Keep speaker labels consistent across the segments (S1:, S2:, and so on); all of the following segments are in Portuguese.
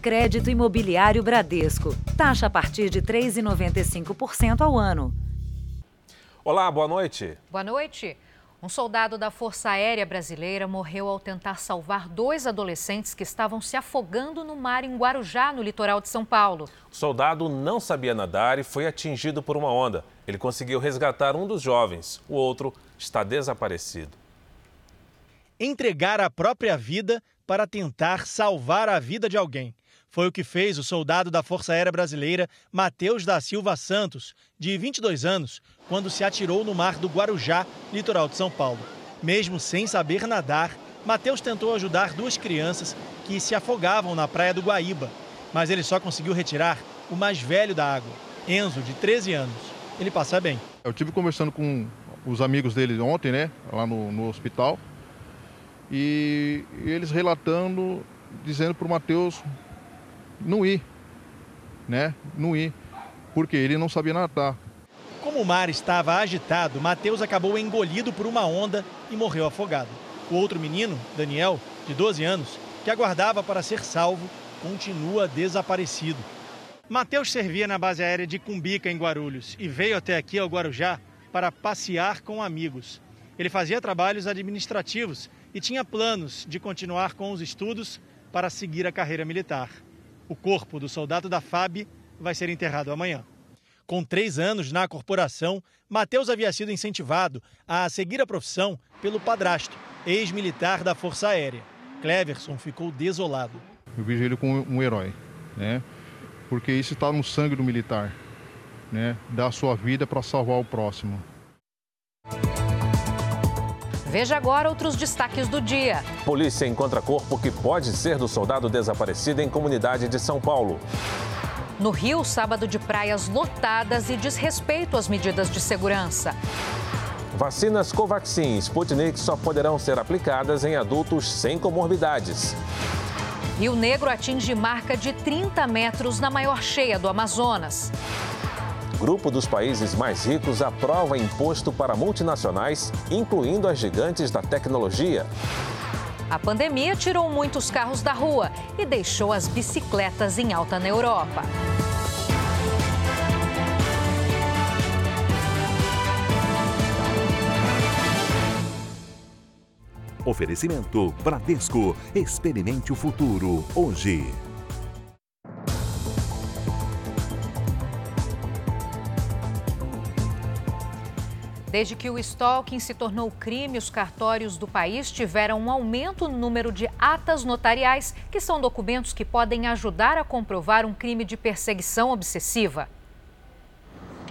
S1: Crédito Imobiliário Bradesco. Taxa a partir de 3,95% ao ano.
S2: Olá, boa noite.
S3: Boa noite. Um soldado da Força Aérea Brasileira morreu ao tentar salvar dois adolescentes que estavam se afogando no mar em Guarujá, no litoral de São Paulo.
S2: O soldado não sabia nadar e foi atingido por uma onda. Ele conseguiu resgatar um dos jovens, o outro está desaparecido.
S4: Entregar a própria vida para tentar salvar a vida de alguém. Foi o que fez o soldado da Força Aérea Brasileira, Matheus da Silva Santos, de 22 anos, quando se atirou no mar do Guarujá, litoral de São Paulo. Mesmo sem saber nadar, Matheus tentou ajudar duas crianças que se afogavam na praia do Guaíba, mas ele só conseguiu retirar o mais velho da água, Enzo, de 13 anos. Ele passa bem.
S5: Eu tive conversando com os amigos dele ontem, né, lá no, no hospital, e eles relatando, dizendo para o Matheus não ir, né? Não ir, porque ele não sabia nadar.
S4: Como o mar estava agitado, Mateus acabou engolido por uma onda e morreu afogado. O outro menino, Daniel, de 12 anos, que aguardava para ser salvo, continua desaparecido. Mateus servia na base aérea de Cumbica, em Guarulhos, e veio até aqui ao Guarujá para passear com amigos. Ele fazia trabalhos administrativos e tinha planos de continuar com os estudos para seguir a carreira militar. O corpo do soldado da FAB vai ser enterrado amanhã. Com três anos na corporação, Matheus havia sido incentivado a seguir a profissão pelo padrasto, ex-militar da Força Aérea. Cleverson ficou desolado.
S5: Eu vejo ele como um herói, né? Porque isso está no sangue do militar, né? Dar sua vida para salvar o próximo.
S3: Veja agora outros destaques do dia.
S2: Polícia encontra corpo que pode ser do soldado desaparecido em comunidade de São Paulo.
S3: No Rio, sábado de praias lotadas e desrespeito às medidas de segurança.
S2: Vacinas Covaxin e Sputnik só poderão ser aplicadas em adultos sem comorbidades.
S3: Rio Negro atinge marca de 30 metros na maior cheia do Amazonas.
S2: Grupo dos países mais ricos aprova imposto para multinacionais, incluindo as gigantes da tecnologia.
S3: A pandemia tirou muitos carros da rua e deixou as bicicletas em alta na Europa.
S6: Oferecimento Bradesco. Experimente o futuro hoje.
S3: Desde que o stalking se tornou crime, os cartórios do país tiveram um aumento no número de atas notariais, que são documentos que podem ajudar a comprovar um crime de perseguição obsessiva.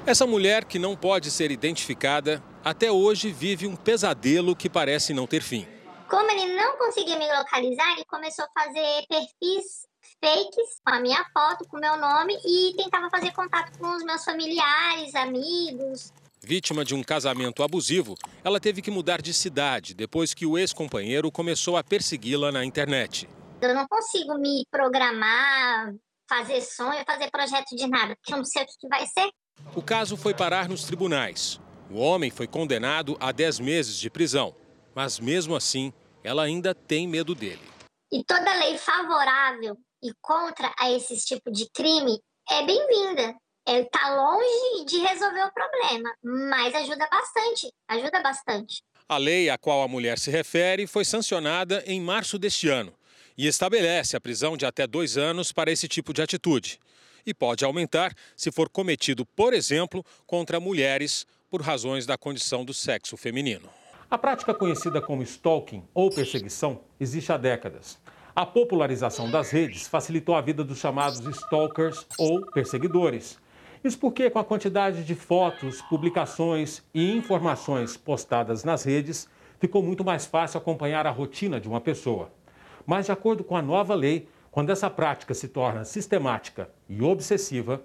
S7: Essa mulher, que não pode ser identificada, até hoje vive um pesadelo que parece não ter fim.
S8: Como ele não conseguia me localizar, ele começou a fazer perfis fakes com a minha foto, com o meu nome e tentava fazer contato com os meus familiares, amigos,
S7: Vítima de um casamento abusivo, ela teve que mudar de cidade depois que o ex-companheiro começou a persegui-la na internet.
S8: Eu não consigo me programar, fazer sonho, fazer projeto de nada, porque eu não sei o que vai ser.
S7: O caso foi parar nos tribunais. O homem foi condenado a 10 meses de prisão, mas mesmo assim, ela ainda tem medo dele.
S8: E toda lei favorável e contra a esse tipo de crime é bem-vinda ele está longe de resolver o problema, mas ajuda bastante, ajuda bastante.
S7: A lei a qual a mulher se refere foi sancionada em março deste ano e estabelece a prisão de até dois anos para esse tipo de atitude. E pode aumentar se for cometido, por exemplo, contra mulheres por razões da condição do sexo feminino.
S9: A prática conhecida como stalking ou perseguição existe há décadas. A popularização das redes facilitou a vida dos chamados stalkers ou perseguidores isso porque, com a quantidade de fotos, publicações e informações postadas nas redes, ficou muito mais fácil acompanhar a rotina de uma pessoa. Mas, de acordo com a nova lei, quando essa prática se torna sistemática e obsessiva,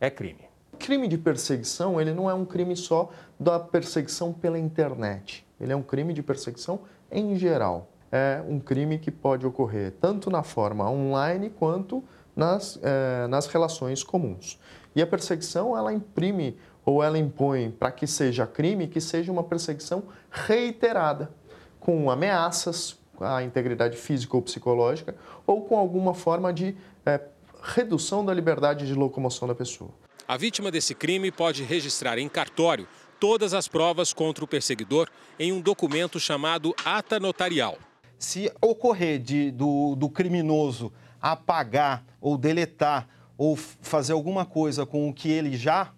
S9: é crime.
S10: crime de perseguição, ele não é um crime só da perseguição pela internet. Ele é um crime de perseguição em geral. É um crime que pode ocorrer tanto na forma online quanto nas, eh, nas relações comuns. E a perseguição, ela imprime ou ela impõe para que seja crime, que seja uma perseguição reiterada, com ameaças, a integridade física ou psicológica ou com alguma forma de é, redução da liberdade de locomoção da pessoa.
S7: A vítima desse crime pode registrar em cartório todas as provas contra o perseguidor em um documento chamado ata notarial.
S11: Se ocorrer de, do, do criminoso apagar ou deletar ou fazer alguma coisa com o que ele já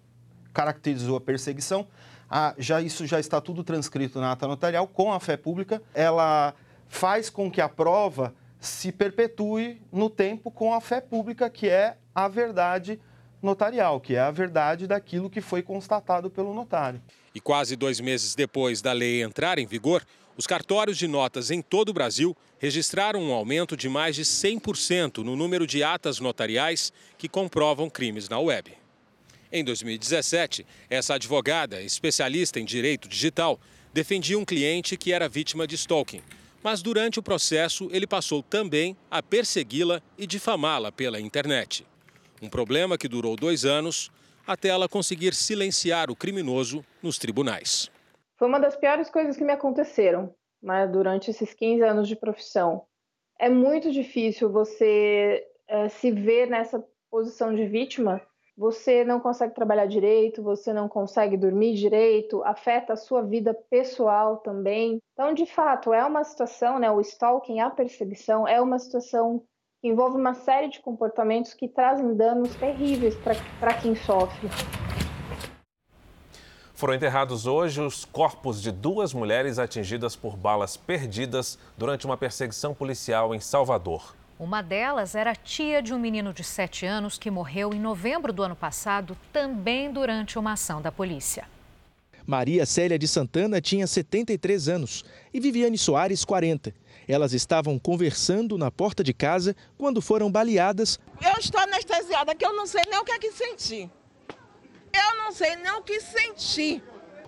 S11: caracterizou a perseguição, a, já, isso já está tudo transcrito na ata notarial com a fé pública. Ela faz com que a prova se perpetue no tempo com a fé pública, que é a verdade notarial, que é a verdade daquilo que foi constatado pelo notário.
S7: E quase dois meses depois da lei entrar em vigor, os cartórios de notas em todo o Brasil registraram um aumento de mais de 100% no número de atas notariais que comprovam crimes na web. Em 2017, essa advogada, especialista em direito digital, defendia um cliente que era vítima de stalking. Mas durante o processo, ele passou também a persegui-la e difamá-la pela internet. Um problema que durou dois anos até ela conseguir silenciar o criminoso nos tribunais.
S12: Foi uma das piores coisas que me aconteceram né, durante esses 15 anos de profissão. É muito difícil você é, se ver nessa posição de vítima. Você não consegue trabalhar direito, você não consegue dormir direito, afeta a sua vida pessoal também. Então, de fato, é uma situação, né, o stalking, a perseguição, é uma situação envolve uma série de comportamentos que trazem danos terríveis para quem sofre.
S2: Foram enterrados hoje os corpos de duas mulheres atingidas por balas perdidas durante uma perseguição policial em Salvador.
S3: Uma delas era tia de um menino de 7 anos que morreu em novembro do ano passado, também durante uma ação da polícia.
S13: Maria Célia de Santana tinha 73 anos e Viviane Soares, 40. Elas estavam conversando na porta de casa quando foram baleadas.
S14: Eu estou anestesiada, que eu não sei nem o que é que senti. Eu não sei nem o que senti.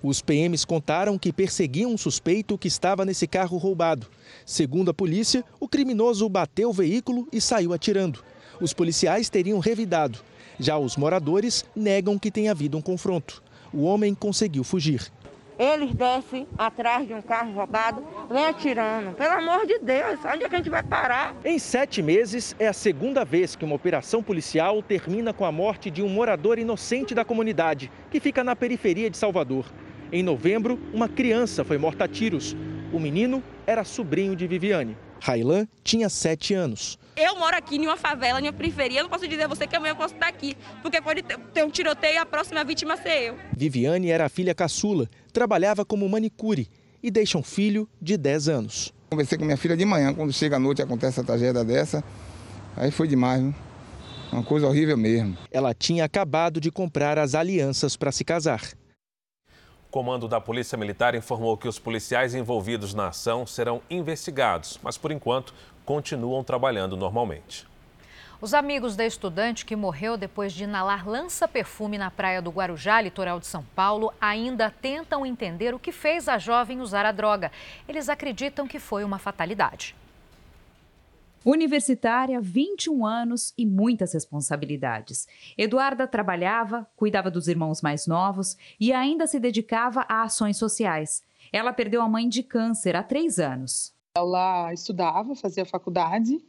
S13: Os PMs contaram que perseguiam um suspeito que estava nesse carro roubado. Segundo a polícia, o criminoso bateu o veículo e saiu atirando. Os policiais teriam revidado. Já os moradores negam que tenha havido um confronto. O homem conseguiu fugir.
S14: Eles descem atrás de um carro roubado, vem atirando. Pelo amor de Deus, onde é que a gente vai parar?
S13: Em sete meses, é a segunda vez que uma operação policial termina com a morte de um morador inocente da comunidade, que fica na periferia de Salvador. Em novembro, uma criança foi morta a tiros. O menino era sobrinho de Viviane. Railan tinha sete anos.
S15: Eu moro aqui em uma favela, em uma periferia. Eu não posso dizer a você que amanhã eu posso estar aqui, porque pode ter um tiroteio e a próxima vítima ser eu.
S13: Viviane era a filha caçula, trabalhava como manicure e deixa um filho de 10 anos.
S16: Conversei com minha filha de manhã, quando chega à noite e acontece a tragédia dessa. Aí foi demais, né? Uma coisa horrível mesmo.
S13: Ela tinha acabado de comprar as alianças para se casar.
S2: O comando da Polícia Militar informou que os policiais envolvidos na ação serão investigados, mas por enquanto continuam trabalhando normalmente.
S3: Os amigos da estudante que morreu depois de inalar lança-perfume na praia do Guarujá, litoral de São Paulo, ainda tentam entender o que fez a jovem usar a droga. Eles acreditam que foi uma fatalidade.
S17: Universitária, 21 anos e muitas responsabilidades. Eduarda trabalhava, cuidava dos irmãos mais novos e ainda se dedicava a ações sociais. Ela perdeu a mãe de câncer há três anos.
S18: Ela estudava, fazia faculdade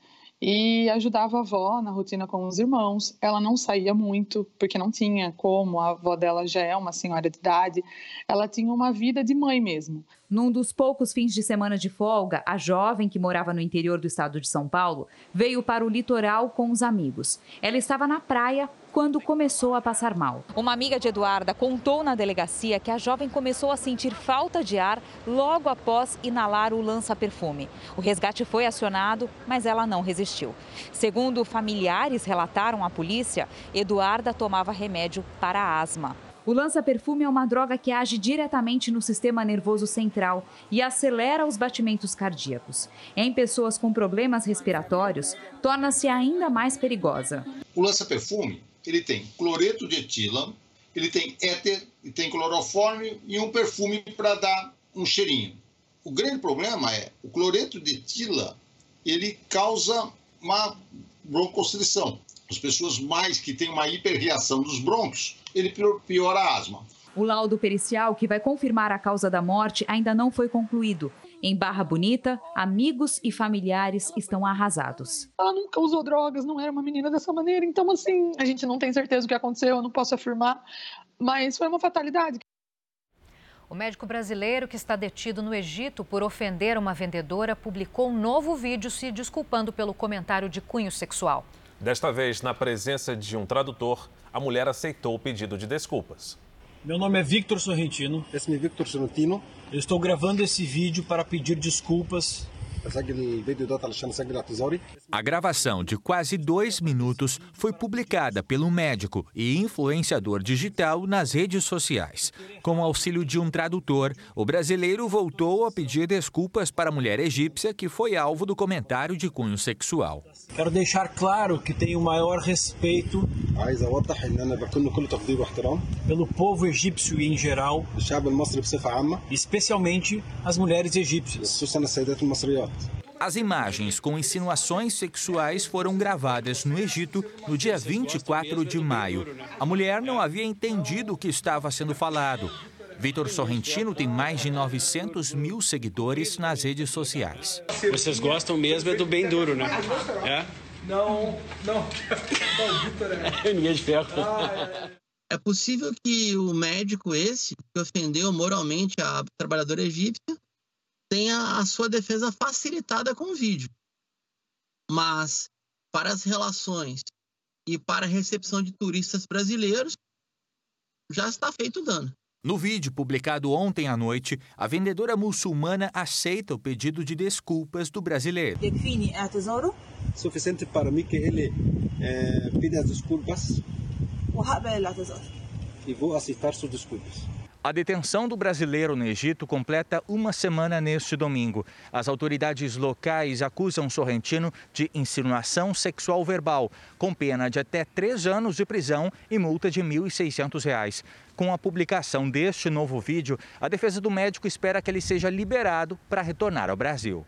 S18: e ajudava a avó na rotina com os irmãos. Ela não saía muito, porque não tinha como, a avó dela já é uma senhora de idade. Ela tinha uma vida de mãe mesmo.
S17: Num dos poucos fins de semana de folga, a jovem que morava no interior do estado de São Paulo veio para o litoral com os amigos. Ela estava na praia quando começou a passar mal.
S19: Uma amiga de Eduarda contou na delegacia que a jovem começou a sentir falta de ar logo após inalar o lança-perfume. O resgate foi acionado, mas ela não resistiu. Segundo familiares relataram à polícia, Eduarda tomava remédio para asma.
S17: O lança-perfume é uma droga que age diretamente no sistema nervoso central e acelera os batimentos cardíacos. Em pessoas com problemas respiratórios, torna-se ainda mais perigosa.
S20: O lança-perfume ele tem cloreto de etila, ele tem éter, e tem clorofórmio e um perfume para dar um cheirinho. O grande problema é o cloreto de etila, ele causa uma broncostrição. As pessoas mais que têm uma hiperreação dos brônquios, ele piora a asma.
S17: O laudo pericial que vai confirmar a causa da morte ainda não foi concluído. Em Barra Bonita, amigos e familiares estão arrasados.
S18: Ela nunca usou drogas, não era uma menina dessa maneira. Então, assim, a gente não tem certeza do que aconteceu, eu não posso afirmar, mas foi uma fatalidade.
S3: O médico brasileiro que está detido no Egito por ofender uma vendedora publicou um novo vídeo se desculpando pelo comentário de cunho sexual.
S2: Desta vez, na presença de um tradutor, a mulher aceitou o pedido de desculpas.
S21: Meu nome é Victor Sorrentino.
S22: Esse é Victor Sorrentino.
S21: Eu estou gravando esse vídeo para pedir desculpas
S23: a gravação de quase dois minutos foi publicada pelo médico e influenciador digital nas redes sociais. Com o auxílio de um tradutor, o brasileiro voltou a pedir desculpas para a mulher egípcia que foi alvo do comentário de cunho sexual.
S21: Quero deixar claro que tenho o maior respeito pelo povo egípcio em geral, especialmente as mulheres egípcias.
S23: As imagens com insinuações sexuais foram gravadas no Egito no dia 24 de maio. A mulher não havia entendido o que estava sendo falado. Vitor Sorrentino tem mais de 900 mil seguidores nas redes sociais.
S21: Vocês gostam mesmo é do bem duro, né? É?
S22: Não, não.
S21: Ninguém de ferro.
S24: É possível que o médico esse, que ofendeu moralmente a trabalhadora egípcia, tenha a sua defesa facilitada com o vídeo. Mas para as relações e para a recepção de turistas brasileiros, já está feito o dano.
S23: No vídeo publicado ontem à noite, a vendedora muçulmana aceita o pedido de desculpas do brasileiro.
S22: Suficiente para mim que ele eh, pida as desculpas e vou aceitar suas desculpas.
S23: A detenção do brasileiro no Egito completa uma semana neste domingo. As autoridades locais acusam Sorrentino de insinuação sexual verbal, com pena de até três anos de prisão e multa de R$ 1.600. Com a publicação deste novo vídeo, a defesa do médico espera que ele seja liberado para retornar ao Brasil.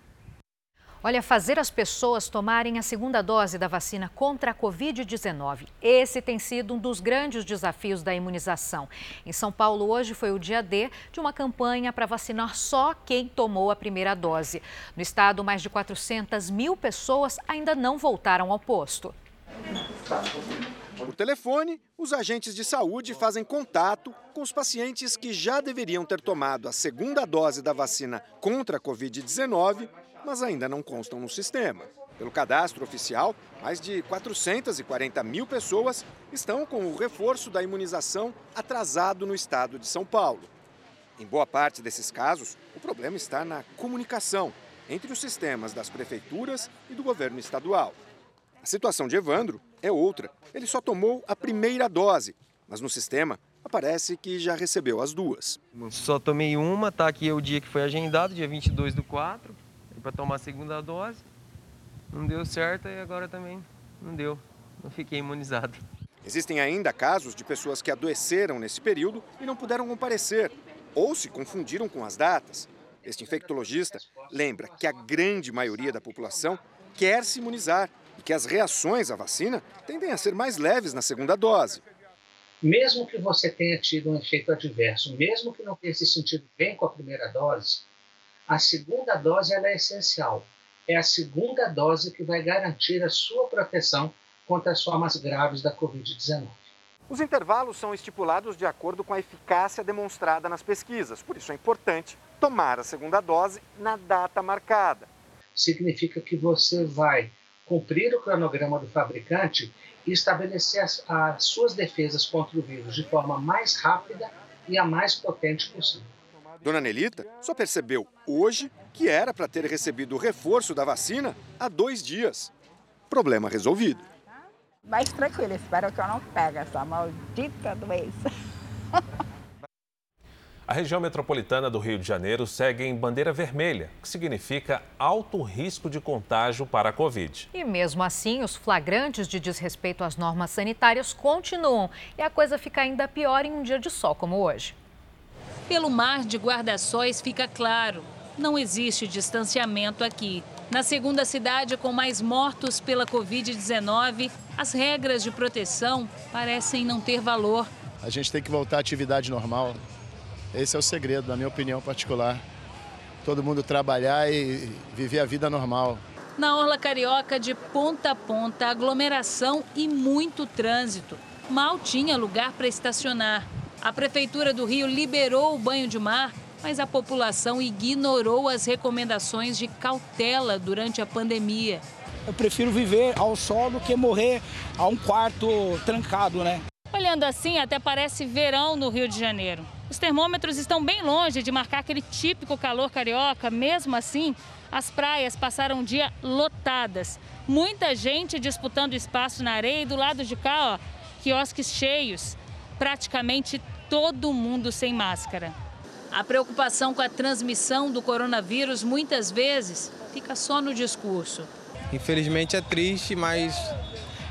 S3: Olha, fazer as pessoas tomarem a segunda dose da vacina contra a Covid-19. Esse tem sido um dos grandes desafios da imunização. Em São Paulo, hoje foi o dia D de uma campanha para vacinar só quem tomou a primeira dose. No estado, mais de 400 mil pessoas ainda não voltaram ao posto.
S25: Por telefone, os agentes de saúde fazem contato com os pacientes que já deveriam ter tomado a segunda dose da vacina contra a Covid-19 mas ainda não constam no sistema. Pelo cadastro oficial, mais de 440 mil pessoas estão com o reforço da imunização atrasado no estado de São Paulo. Em boa parte desses casos, o problema está na comunicação entre os sistemas das prefeituras e do governo estadual. A situação de Evandro é outra. Ele só tomou a primeira dose, mas no sistema aparece que já recebeu as duas.
S26: Só tomei uma, tá aqui o dia que foi agendado, dia 22 do 4 para tomar a segunda dose. Não deu certo e agora também não deu. Não fiquei imunizado.
S25: Existem ainda casos de pessoas que adoeceram nesse período e não puderam comparecer ou se confundiram com as datas. Este infectologista lembra que a grande maioria da população quer se imunizar e que as reações à vacina tendem a ser mais leves na segunda dose.
S27: Mesmo que você tenha tido um efeito adverso, mesmo que não tenha se sentido bem com a primeira dose, a segunda dose é essencial. É a segunda dose que vai garantir a sua proteção contra as formas graves da Covid-19.
S25: Os intervalos são estipulados de acordo com a eficácia demonstrada nas pesquisas, por isso é importante tomar a segunda dose na data marcada.
S27: Significa que você vai cumprir o cronograma do fabricante e estabelecer as, as suas defesas contra o vírus de forma mais rápida e a mais potente possível.
S25: Dona Nelita só percebeu hoje que era para ter recebido o reforço da vacina há dois dias. Problema resolvido.
S28: Mais tranquilo, espero que eu não pegue essa maldita doença.
S2: A região metropolitana do Rio de Janeiro segue em bandeira vermelha, que significa alto risco de contágio para a Covid.
S3: E mesmo assim, os flagrantes de desrespeito às normas sanitárias continuam e a coisa fica ainda pior em um dia de sol como hoje.
S29: Pelo mar de guarda-sóis fica claro, não existe distanciamento aqui. Na segunda cidade com mais mortos pela Covid-19, as regras de proteção parecem não ter valor.
S30: A gente tem que voltar à atividade normal. Esse é o segredo, na minha opinião particular.
S31: todo mundo trabalhar e viver a vida normal.
S29: Na Orla Carioca, de ponta a ponta, aglomeração e muito trânsito. Mal tinha lugar para estacionar. A Prefeitura do Rio liberou o banho de mar, mas a população ignorou as recomendações de cautela durante a pandemia.
S32: Eu prefiro viver ao sol do que morrer a um quarto trancado, né?
S29: Olhando assim, até parece verão no Rio de Janeiro. Os termômetros estão bem longe de marcar aquele típico calor carioca, mesmo assim, as praias passaram o dia lotadas. Muita gente disputando espaço na areia e do lado de cá, ó, quiosques cheios. Praticamente todo mundo sem máscara. A preocupação com a transmissão do coronavírus muitas vezes fica só no discurso.
S33: Infelizmente é triste, mas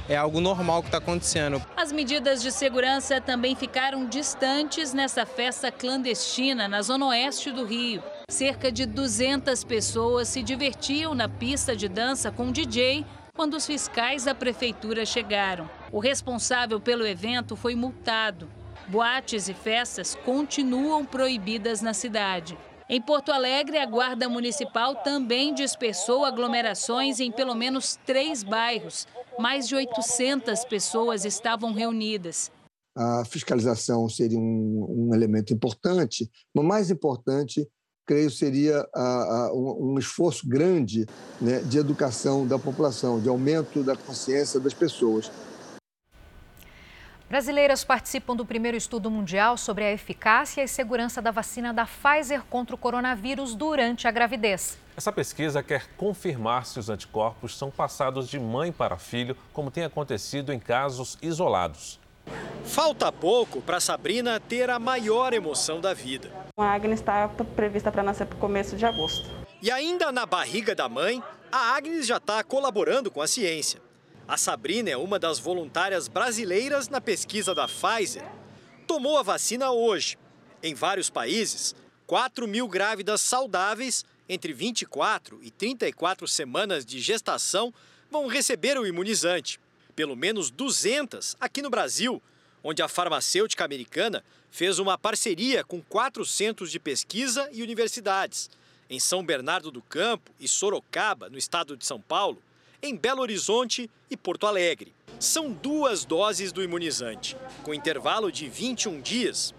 S33: é algo normal que está acontecendo.
S29: As medidas de segurança também ficaram distantes nessa festa clandestina na zona oeste do Rio. Cerca de 200 pessoas se divertiam na pista de dança com DJ quando os fiscais da prefeitura chegaram. O responsável pelo evento foi multado. Boates e festas continuam proibidas na cidade. Em Porto Alegre, a Guarda Municipal também dispersou aglomerações em pelo menos três bairros. Mais de 800 pessoas estavam reunidas.
S34: A fiscalização seria um, um elemento importante, mas mais importante, creio, seria a, a, um, um, esforço grande né, de educação da população, de aumento da consciência das pessoas.
S3: Brasileiras participam do primeiro estudo mundial sobre a eficácia e segurança da vacina da Pfizer contra o coronavírus durante a gravidez.
S2: Essa pesquisa quer confirmar se os anticorpos são passados de mãe para filho, como tem acontecido em casos isolados.
S35: Falta pouco para Sabrina ter a maior emoção da vida.
S36: A Agnes está prevista para nascer para o começo de agosto.
S35: E ainda na barriga da mãe, a Agnes já está colaborando com a ciência. A Sabrina é uma das voluntárias brasileiras na pesquisa da Pfizer. Tomou a vacina hoje. Em vários países, 4 mil grávidas saudáveis entre 24 e 34 semanas de gestação vão receber o imunizante. Pelo menos 200 aqui no Brasil, onde a farmacêutica americana fez uma parceria com quatro centros de pesquisa e universidades, em São Bernardo do Campo e Sorocaba, no estado de São Paulo, em Belo Horizonte e Porto Alegre. São duas doses do imunizante, com intervalo de 21 dias.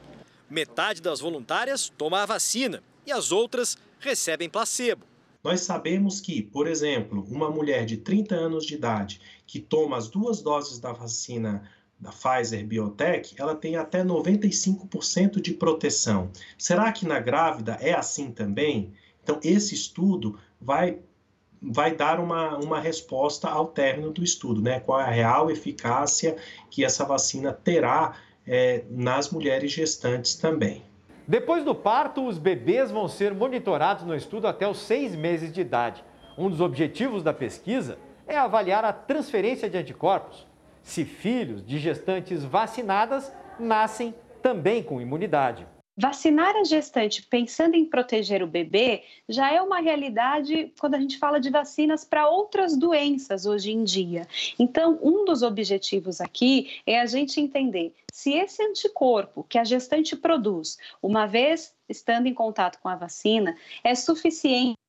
S35: Metade das voluntárias toma a vacina e as outras recebem placebo.
S37: Nós sabemos que, por exemplo, uma mulher de 30 anos de idade que toma as duas doses da vacina da Pfizer Biotech, ela tem até 95% de proteção. Será que na grávida é assim também? Então, esse estudo vai vai dar uma, uma resposta ao término do estudo, né? Qual é a real eficácia que essa vacina terá é, nas mulheres gestantes também.
S5: Depois do parto, os bebês vão ser monitorados no estudo até os seis meses de idade. Um dos objetivos da pesquisa é avaliar a transferência de anticorpos. Se filhos de gestantes vacinadas nascem também com imunidade.
S38: Vacinar a gestante pensando em proteger o bebê já é uma realidade quando a gente fala de vacinas para outras doenças hoje em dia. Então, um dos objetivos aqui é a gente entender se esse anticorpo que a gestante produz, uma vez estando em contato com a vacina, é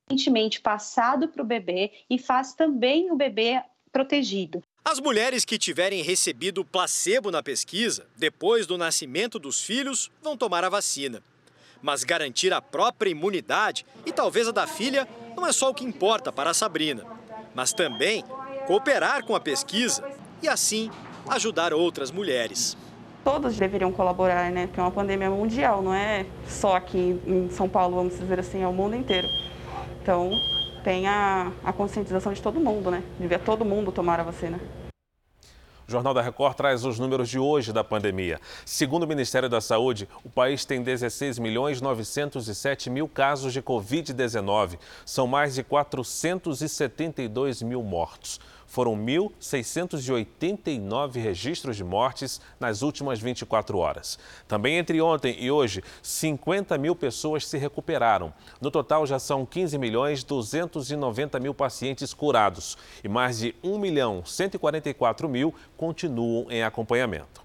S38: suficientemente passado para o bebê e faz também o bebê protegido.
S35: As mulheres que tiverem recebido placebo na pesquisa, depois do nascimento dos filhos, vão tomar a vacina. Mas garantir a própria imunidade e talvez a da filha não é só o que importa para a Sabrina, mas também cooperar com a pesquisa e assim ajudar outras mulheres.
S36: Todos deveriam colaborar, né? Porque é uma pandemia mundial, não é só aqui em São Paulo, vamos dizer assim, é o mundo inteiro. Então, tem a, a conscientização de todo mundo, né? Devia todo mundo tomar a vacina.
S2: O Jornal da Record traz os números de hoje da pandemia. Segundo o Ministério da Saúde, o país tem 16 milhões 907 mil casos de Covid-19. São mais de 472 mil mortos. Foram 1.689 registros de mortes nas últimas 24 horas. Também entre ontem e hoje, 50 mil pessoas se recuperaram. No total, já são 15 milhões 290 mil pacientes curados e mais de 1 milhão 144 mil continuam em acompanhamento.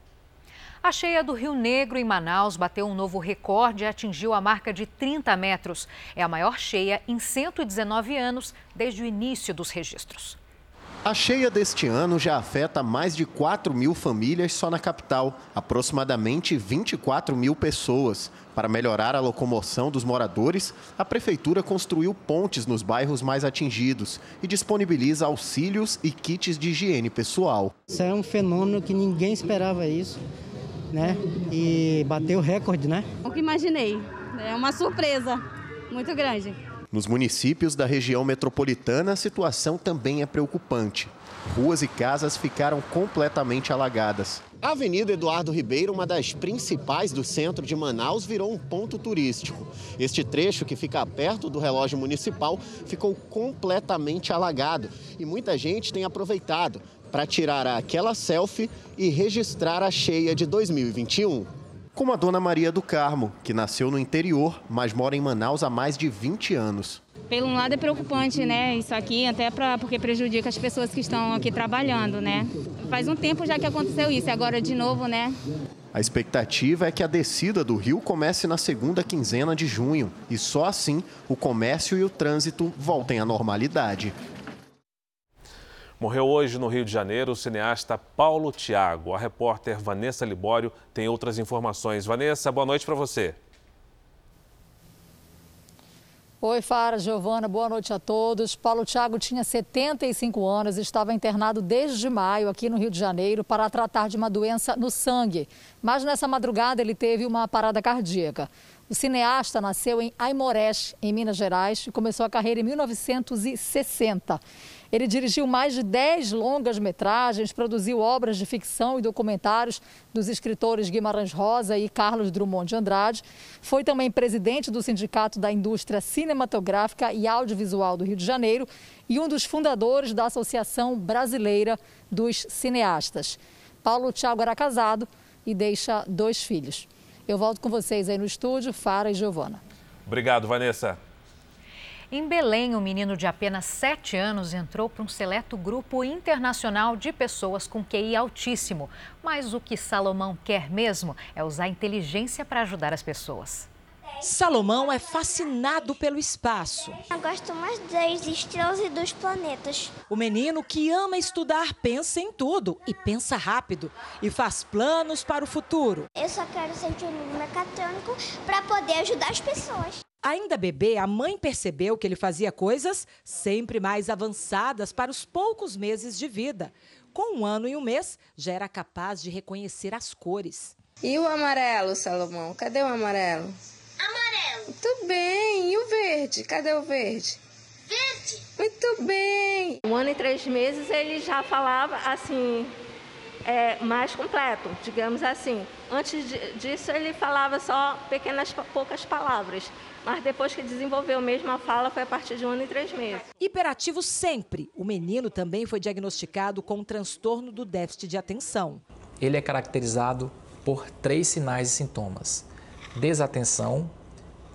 S3: A cheia do Rio Negro, em Manaus, bateu um novo recorde e atingiu a marca de 30 metros. É a maior cheia em 119 anos, desde o início dos registros.
S39: A cheia deste ano já afeta mais de 4 mil famílias só na capital, aproximadamente 24 mil pessoas. Para melhorar a locomoção dos moradores, a prefeitura construiu pontes nos bairros mais atingidos e disponibiliza auxílios e kits de higiene pessoal.
S40: Isso é um fenômeno que ninguém esperava isso né? E bateu o recorde, né?
S41: Nunca imaginei. É uma surpresa muito grande.
S39: Nos municípios da região metropolitana, a situação também é preocupante. Ruas e casas ficaram completamente alagadas. A Avenida Eduardo Ribeiro, uma das principais do centro de Manaus, virou um ponto turístico. Este trecho, que fica perto do relógio municipal, ficou completamente alagado e muita gente tem aproveitado para tirar aquela selfie e registrar a cheia de 2021. Como a dona Maria do Carmo, que nasceu no interior, mas mora em Manaus há mais de 20 anos.
S41: Pelo um lado é preocupante, né? Isso aqui, até pra, porque prejudica as pessoas que estão aqui trabalhando, né? Faz um tempo já que aconteceu isso, agora de novo, né?
S39: A expectativa é que a descida do rio comece na segunda quinzena de junho e só assim o comércio e o trânsito voltem à normalidade.
S2: Morreu hoje no Rio de Janeiro o cineasta Paulo Tiago. A repórter Vanessa Libório tem outras informações. Vanessa, boa noite para você.
S42: Oi, Fara, Giovana, boa noite a todos. Paulo Thiago tinha 75 anos e estava internado desde maio aqui no Rio de Janeiro para tratar de uma doença no sangue. Mas nessa madrugada ele teve uma parada cardíaca. O cineasta nasceu em Aimorés, em Minas Gerais, e começou a carreira em 1960. Ele dirigiu mais de 10 longas-metragens, produziu obras de ficção e documentários dos escritores Guimarães Rosa e Carlos Drummond de Andrade. Foi também presidente do Sindicato da Indústria Cinematográfica e Audiovisual do Rio de Janeiro e um dos fundadores da Associação Brasileira dos Cineastas. Paulo Thiago era casado e deixa dois filhos. Eu volto com vocês aí no estúdio, Fara e Giovana.
S2: Obrigado, Vanessa.
S3: Em Belém, um menino de apenas 7 anos entrou para um seleto grupo internacional de pessoas com QI altíssimo. Mas o que Salomão quer mesmo é usar a inteligência para ajudar as pessoas.
S37: Salomão é fascinado pelo espaço.
S43: Eu gosto mais das estrelas e dos planetas.
S37: O menino que ama estudar pensa em tudo e pensa rápido e faz planos para o futuro.
S43: Eu só quero ser engenheiro mecatrônico para poder ajudar as pessoas.
S37: Ainda bebê, a mãe percebeu que ele fazia coisas sempre mais avançadas para os poucos meses de vida. Com um ano e um mês, já era capaz de reconhecer as cores.
S44: E o amarelo, Salomão? Cadê o amarelo?
S43: Amarelo.
S44: Muito bem. E o verde? Cadê o verde?
S43: Verde.
S44: Muito bem.
S45: Um ano e três meses ele já falava assim, é, mais completo, digamos assim. Antes disso ele falava só pequenas, poucas palavras mas depois que desenvolveu mesmo a fala foi a partir de um ano e três meses.
S37: Hiperativo sempre, o menino também foi diagnosticado com um transtorno do déficit de atenção.
S46: Ele é caracterizado por três sinais e sintomas: desatenção,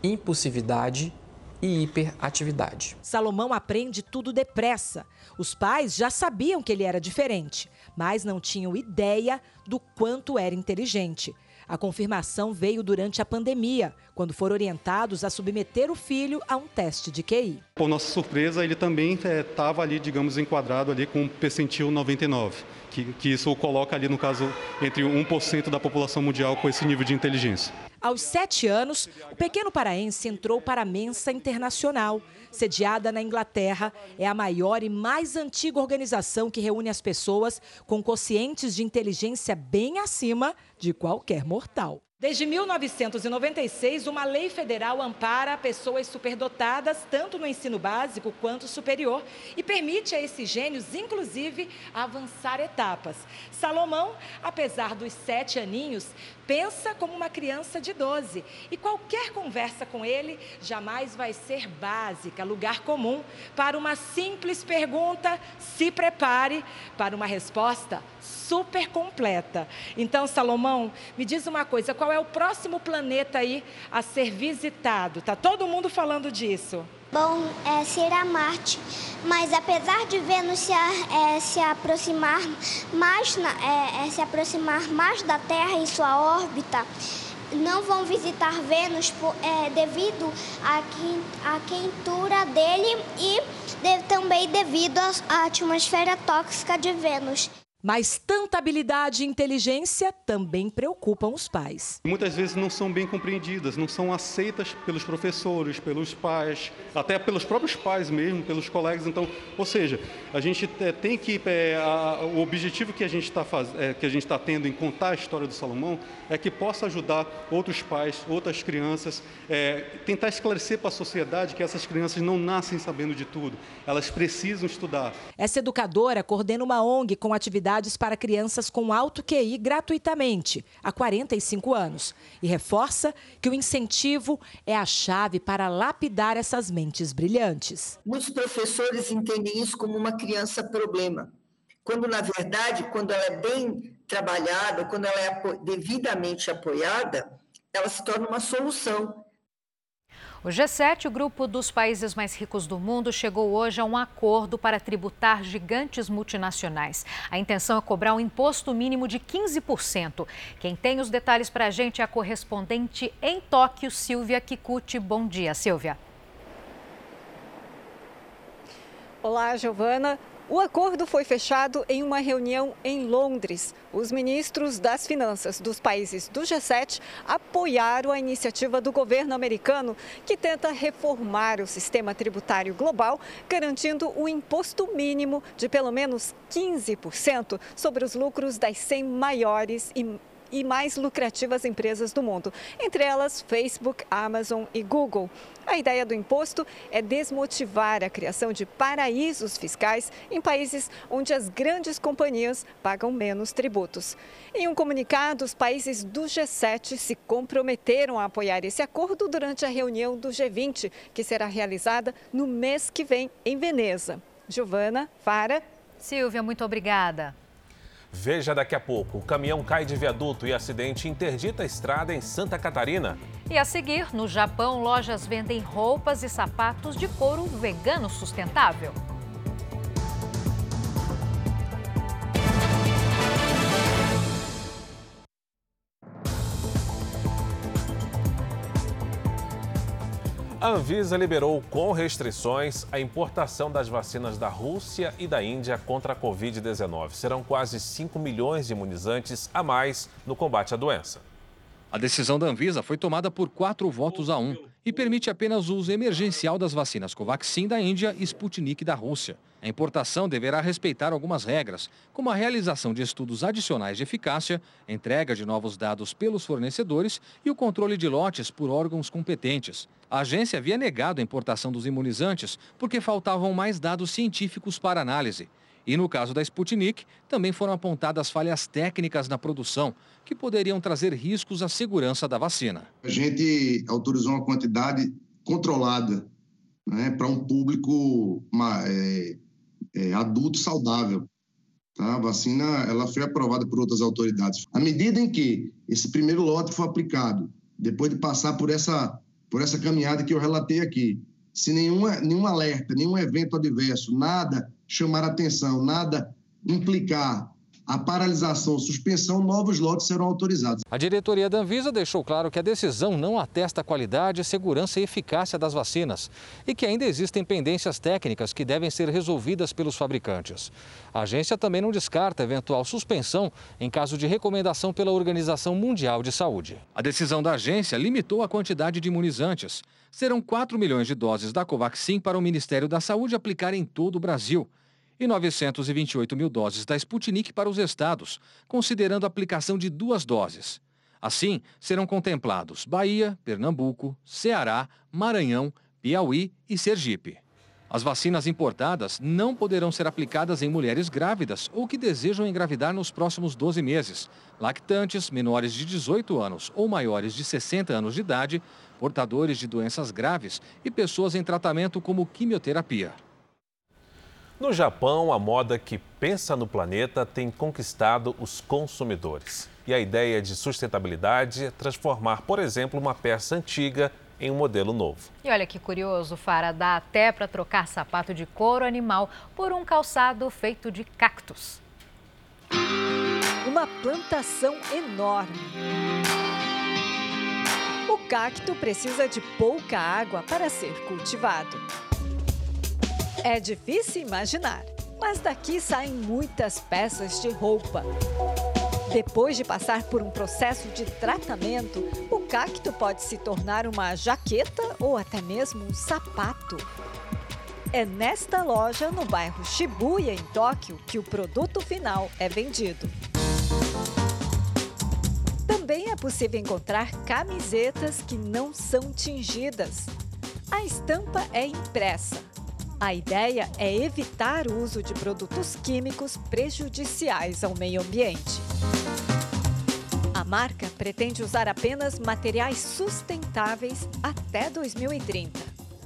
S46: impulsividade e hiperatividade.
S37: Salomão aprende tudo depressa. Os pais já sabiam que ele era diferente, mas não tinham ideia do quanto era inteligente. A confirmação veio durante a pandemia, quando foram orientados a submeter o filho a um teste de QI.
S30: Por nossa surpresa, ele também estava é, ali, digamos, enquadrado ali com percentil 99, que, que isso o coloca ali, no caso, entre 1% da população mundial com esse nível de inteligência.
S37: Aos sete anos, o pequeno paraense entrou para a Mensa Internacional, sediada na Inglaterra. É a maior e mais antiga organização que reúne as pessoas com conscientes de inteligência bem acima de qualquer mortal. Desde 1996, uma lei federal ampara pessoas superdotadas, tanto no ensino básico quanto superior, e permite a esses gênios, inclusive, avançar etapas. Salomão, apesar dos sete aninhos, pensa como uma criança de 12 e qualquer conversa com ele jamais vai ser básica, lugar comum. Para uma simples pergunta, se prepare para uma resposta super completa. Então, Salomão, me diz uma coisa: qual é o próximo planeta aí a ser visitado? Tá todo mundo falando disso.
S43: Bom, é ser a Marte, mas apesar de Vênus se, é, se aproximar mais na, é, é, se aproximar mais da Terra em sua órbita, não vão visitar Vênus por, é, devido à quentura dele e de, também devido à atmosfera tóxica de Vênus.
S37: Mas tanta habilidade e inteligência também preocupam os pais.
S30: Muitas vezes não são bem compreendidas, não são aceitas pelos professores, pelos pais, até pelos próprios pais mesmo, pelos colegas. Então, ou seja, a gente é, tem que é, a, o objetivo que a gente está é, que a gente está tendo em contar a história do Salomão é que possa ajudar outros pais, outras crianças, é, tentar esclarecer para a sociedade que essas crianças não nascem sabendo de tudo, elas precisam estudar.
S37: Essa educadora coordena uma ONG com atividades atividades para crianças com alto QI gratuitamente, há 45 anos, e reforça que o incentivo é a chave para lapidar essas mentes brilhantes.
S47: Muitos professores entendem isso como uma criança problema, quando na verdade, quando ela é bem trabalhada, quando ela é devidamente apoiada, ela se torna uma solução
S3: o G7, o grupo dos países mais ricos do mundo, chegou hoje a um acordo para tributar gigantes multinacionais. A intenção é cobrar um imposto mínimo de 15%. Quem tem os detalhes para a gente é a correspondente em Tóquio, Silvia Kikuchi. Bom dia, Silvia.
S48: Olá, Giovana. O acordo foi fechado em uma reunião em Londres. Os ministros das finanças dos países do G7 apoiaram a iniciativa do governo americano, que tenta reformar o sistema tributário global, garantindo um imposto mínimo de pelo menos 15% sobre os lucros das 100 maiores e e mais lucrativas empresas do mundo, entre elas Facebook, Amazon e Google. A ideia do imposto é desmotivar a criação de paraísos fiscais em países onde as grandes companhias pagam menos tributos. Em um comunicado, os países do G7 se comprometeram a apoiar esse acordo durante a reunião do G20, que será realizada no mês que vem em Veneza. Giovana, Fara.
S3: Silvia, muito obrigada.
S2: Veja daqui a pouco: o caminhão cai de viaduto e acidente interdita a estrada em Santa Catarina.
S3: E a seguir, no Japão, lojas vendem roupas e sapatos de couro vegano sustentável.
S2: A Anvisa liberou com restrições a importação das vacinas da Rússia e da Índia contra a Covid-19. Serão quase 5 milhões de imunizantes a mais no combate à doença.
S49: A decisão da Anvisa foi tomada por quatro votos a um e permite apenas o uso emergencial das vacinas Covaxin da Índia e Sputnik da Rússia. A importação deverá respeitar algumas regras, como a realização de estudos adicionais de eficácia, entrega de novos dados pelos fornecedores e o controle de lotes por órgãos competentes. A agência havia negado a importação dos imunizantes porque faltavam mais dados científicos para análise. E no caso da Sputnik, também foram apontadas falhas técnicas na produção, que poderiam trazer riscos à segurança da vacina.
S50: A gente autorizou uma quantidade controlada né, para um público é, é, adulto saudável. Tá? A vacina ela foi aprovada por outras autoridades. À medida em que esse primeiro lote foi aplicado, depois de passar por essa por essa caminhada que eu relatei aqui. Se nenhuma, nenhum alerta, nenhum evento adverso, nada chamar atenção, nada implicar a paralisação, suspensão, novos lotes serão autorizados.
S49: A diretoria da Anvisa deixou claro que a decisão não atesta a qualidade, segurança e eficácia das vacinas e que ainda existem pendências técnicas que devem ser resolvidas pelos fabricantes. A agência também não descarta eventual suspensão em caso de recomendação pela Organização Mundial de Saúde. A decisão da agência limitou a quantidade de imunizantes. Serão 4 milhões de doses da Covaxin para o Ministério da Saúde aplicar em todo o Brasil e 928 mil doses da Sputnik para os estados, considerando a aplicação de duas doses. Assim, serão contemplados Bahia, Pernambuco, Ceará, Maranhão, Piauí e Sergipe. As vacinas importadas não poderão ser aplicadas em mulheres grávidas ou que desejam engravidar nos próximos 12 meses, lactantes, menores de 18 anos ou maiores de 60 anos de idade, portadores de doenças graves e pessoas em tratamento como quimioterapia.
S2: No Japão, a moda que pensa no planeta tem conquistado os consumidores. E a ideia de sustentabilidade é transformar, por exemplo, uma peça antiga em um modelo novo.
S3: E olha que curioso, Fara, dá até para trocar sapato de couro animal por um calçado feito de cactos.
S48: Uma plantação enorme. O cacto precisa de pouca água para ser cultivado. É difícil imaginar, mas daqui saem muitas peças de roupa. Depois de passar por um processo de tratamento, o cacto pode se tornar uma jaqueta ou até mesmo um sapato. É nesta loja, no bairro Shibuya, em Tóquio, que o produto final é vendido. Também é possível encontrar camisetas que não são tingidas. A estampa é impressa. A ideia é evitar o uso de produtos químicos prejudiciais ao meio ambiente. A marca pretende usar apenas materiais sustentáveis até 2030.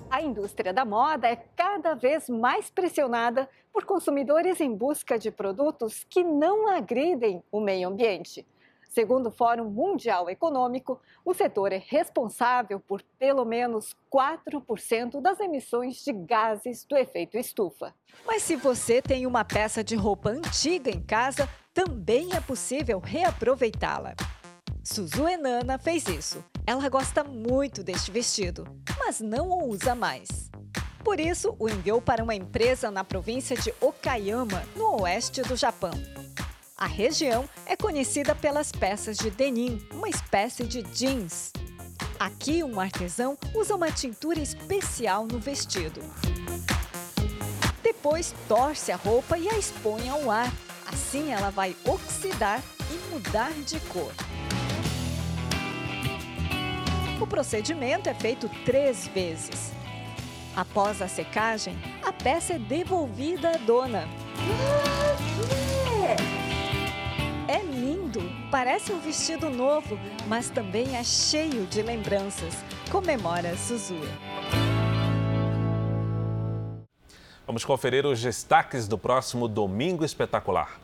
S48: A indústria da moda é cada vez mais pressionada por consumidores em busca de produtos que não agridem o meio ambiente. Segundo o Fórum Mundial Econômico, o setor é responsável por pelo menos 4% das emissões de gases do efeito estufa. Mas se você tem uma peça de roupa antiga em casa, também é possível reaproveitá-la. Suzu Enana fez isso. Ela gosta muito deste vestido, mas não o usa mais. Por isso, o enviou para uma empresa na província de Okayama, no oeste do Japão. A região é conhecida pelas peças de denim, uma espécie de jeans. Aqui, um artesão usa uma tintura especial no vestido. Depois, torce a roupa e a expõe ao ar. Assim, ela vai oxidar e mudar de cor. O procedimento é feito três vezes. Após a secagem, a peça é devolvida à dona. Lindo! Parece um vestido novo, mas também é cheio de lembranças. Comemora Suzu.
S2: Vamos conferir os destaques do próximo Domingo Espetacular.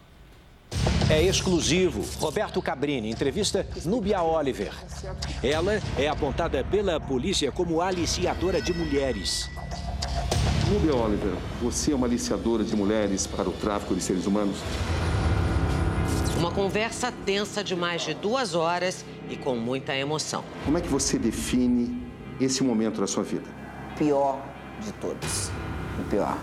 S23: É exclusivo. Roberto Cabrini, entrevista Nubia Oliver. Ela é apontada pela polícia como aliciadora de mulheres.
S5: Nubia Oliver, você é uma aliciadora de mulheres para o tráfico de seres humanos?
S51: Uma conversa tensa de mais de duas horas e com muita emoção.
S5: Como é que você define esse momento da sua vida?
S52: Pior de todos. O pior.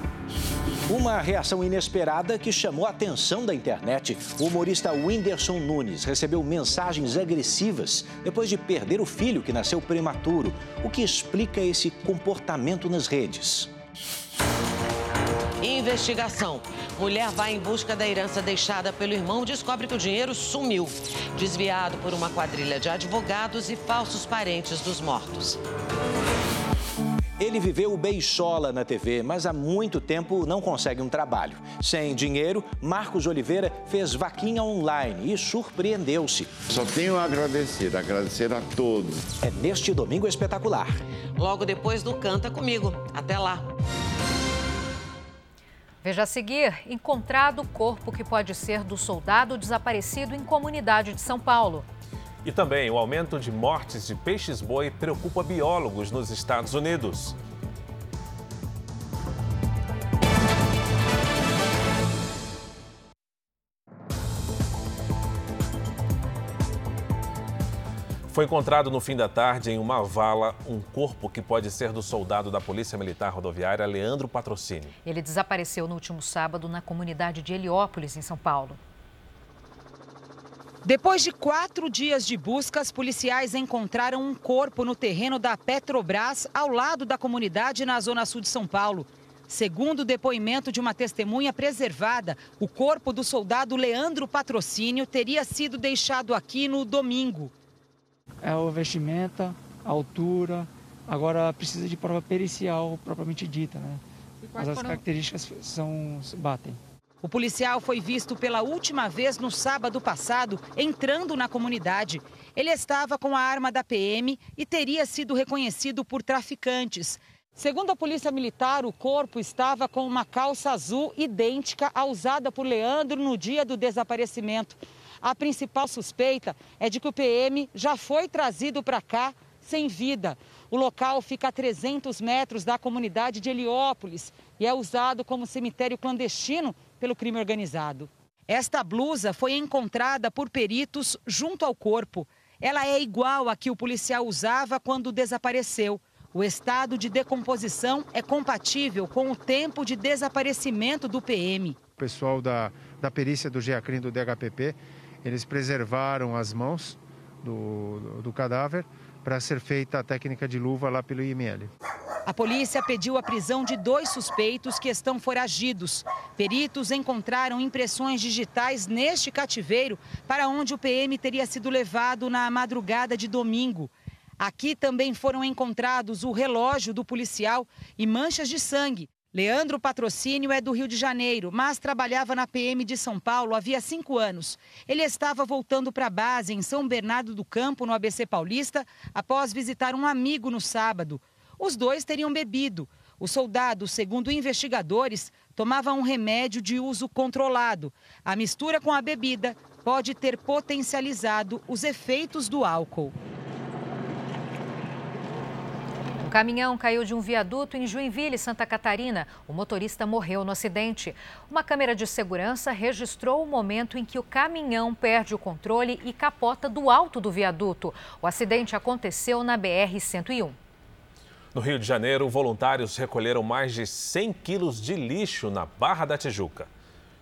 S23: Uma reação inesperada que chamou a atenção da internet. O humorista Whindersson Nunes recebeu mensagens agressivas depois de perder o filho que nasceu prematuro. O que explica esse comportamento nas redes?
S51: Investigação. Mulher vai em busca da herança deixada pelo irmão e descobre que o dinheiro sumiu, desviado por uma quadrilha de advogados e falsos parentes dos mortos.
S23: Ele viveu o beijola na TV, mas há muito tempo não consegue um trabalho. Sem dinheiro, Marcos Oliveira fez vaquinha online e surpreendeu-se.
S53: Só tenho a agradecer, agradecer a todos.
S23: É neste domingo espetacular.
S51: Logo depois do Canta Comigo. Até lá.
S3: Veja a seguir: encontrado o corpo que pode ser do soldado desaparecido em comunidade de São Paulo.
S2: E também o aumento de mortes de peixes-boi preocupa biólogos nos Estados Unidos. Foi encontrado no fim da tarde em uma vala um corpo que pode ser do soldado da Polícia Militar Rodoviária Leandro Patrocínio.
S3: Ele desapareceu no último sábado na comunidade de Heliópolis, em São Paulo.
S54: Depois de quatro dias de buscas, policiais encontraram um corpo no terreno da Petrobras, ao lado da comunidade na zona sul de São Paulo. Segundo o depoimento de uma testemunha preservada, o corpo do soldado Leandro Patrocínio teria sido deixado aqui no domingo.
S55: É o vestimenta, a altura, agora precisa de prova pericial propriamente dita, né? Mas as características são batem.
S54: O policial foi visto pela última vez no sábado passado, entrando na comunidade. Ele estava com a arma da PM e teria sido reconhecido por traficantes. Segundo a Polícia Militar, o corpo estava com uma calça azul idêntica à usada por Leandro no dia do desaparecimento. A principal suspeita é de que o PM já foi trazido para cá sem vida. O local fica a 300 metros da comunidade de Heliópolis e é usado como cemitério clandestino pelo crime organizado. Esta blusa foi encontrada por peritos junto ao corpo. Ela é igual à que o policial usava quando desapareceu. O estado de decomposição é compatível com o tempo de desaparecimento do PM.
S56: O pessoal da, da perícia do GEACRIM do DHPP, eles preservaram as mãos do, do, do cadáver para ser feita a técnica de luva lá pelo IML.
S54: A polícia pediu a prisão de dois suspeitos que estão foragidos. Peritos encontraram impressões digitais neste cativeiro para onde o PM teria sido levado na madrugada de domingo. Aqui também foram encontrados o relógio do policial e manchas de sangue. Leandro Patrocínio é do Rio de Janeiro, mas trabalhava na PM de São Paulo havia cinco anos. Ele estava voltando para a base em São Bernardo do Campo, no ABC Paulista, após visitar um amigo no sábado. Os dois teriam bebido. O soldado, segundo investigadores, tomava um remédio de uso controlado. A mistura com a bebida pode ter potencializado os efeitos do álcool
S3: caminhão caiu de um viaduto em Joinville, Santa Catarina. O motorista morreu no acidente. Uma câmera de segurança registrou o momento em que o caminhão perde o controle e capota do alto do viaduto. O acidente aconteceu na BR-101.
S2: No Rio de Janeiro, voluntários recolheram mais de 100 quilos de lixo na Barra da Tijuca.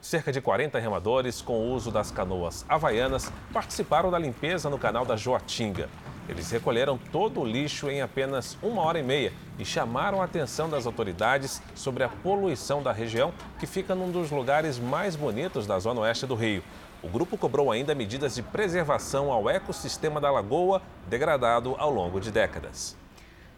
S2: Cerca de 40 remadores, com o uso das canoas havaianas, participaram da limpeza no canal da Joatinga. Eles recolheram todo o lixo em apenas uma hora e meia e chamaram a atenção das autoridades sobre a poluição da região, que fica num dos lugares mais bonitos da zona oeste do Rio. O grupo cobrou ainda medidas de preservação ao ecossistema da lagoa, degradado ao longo de décadas.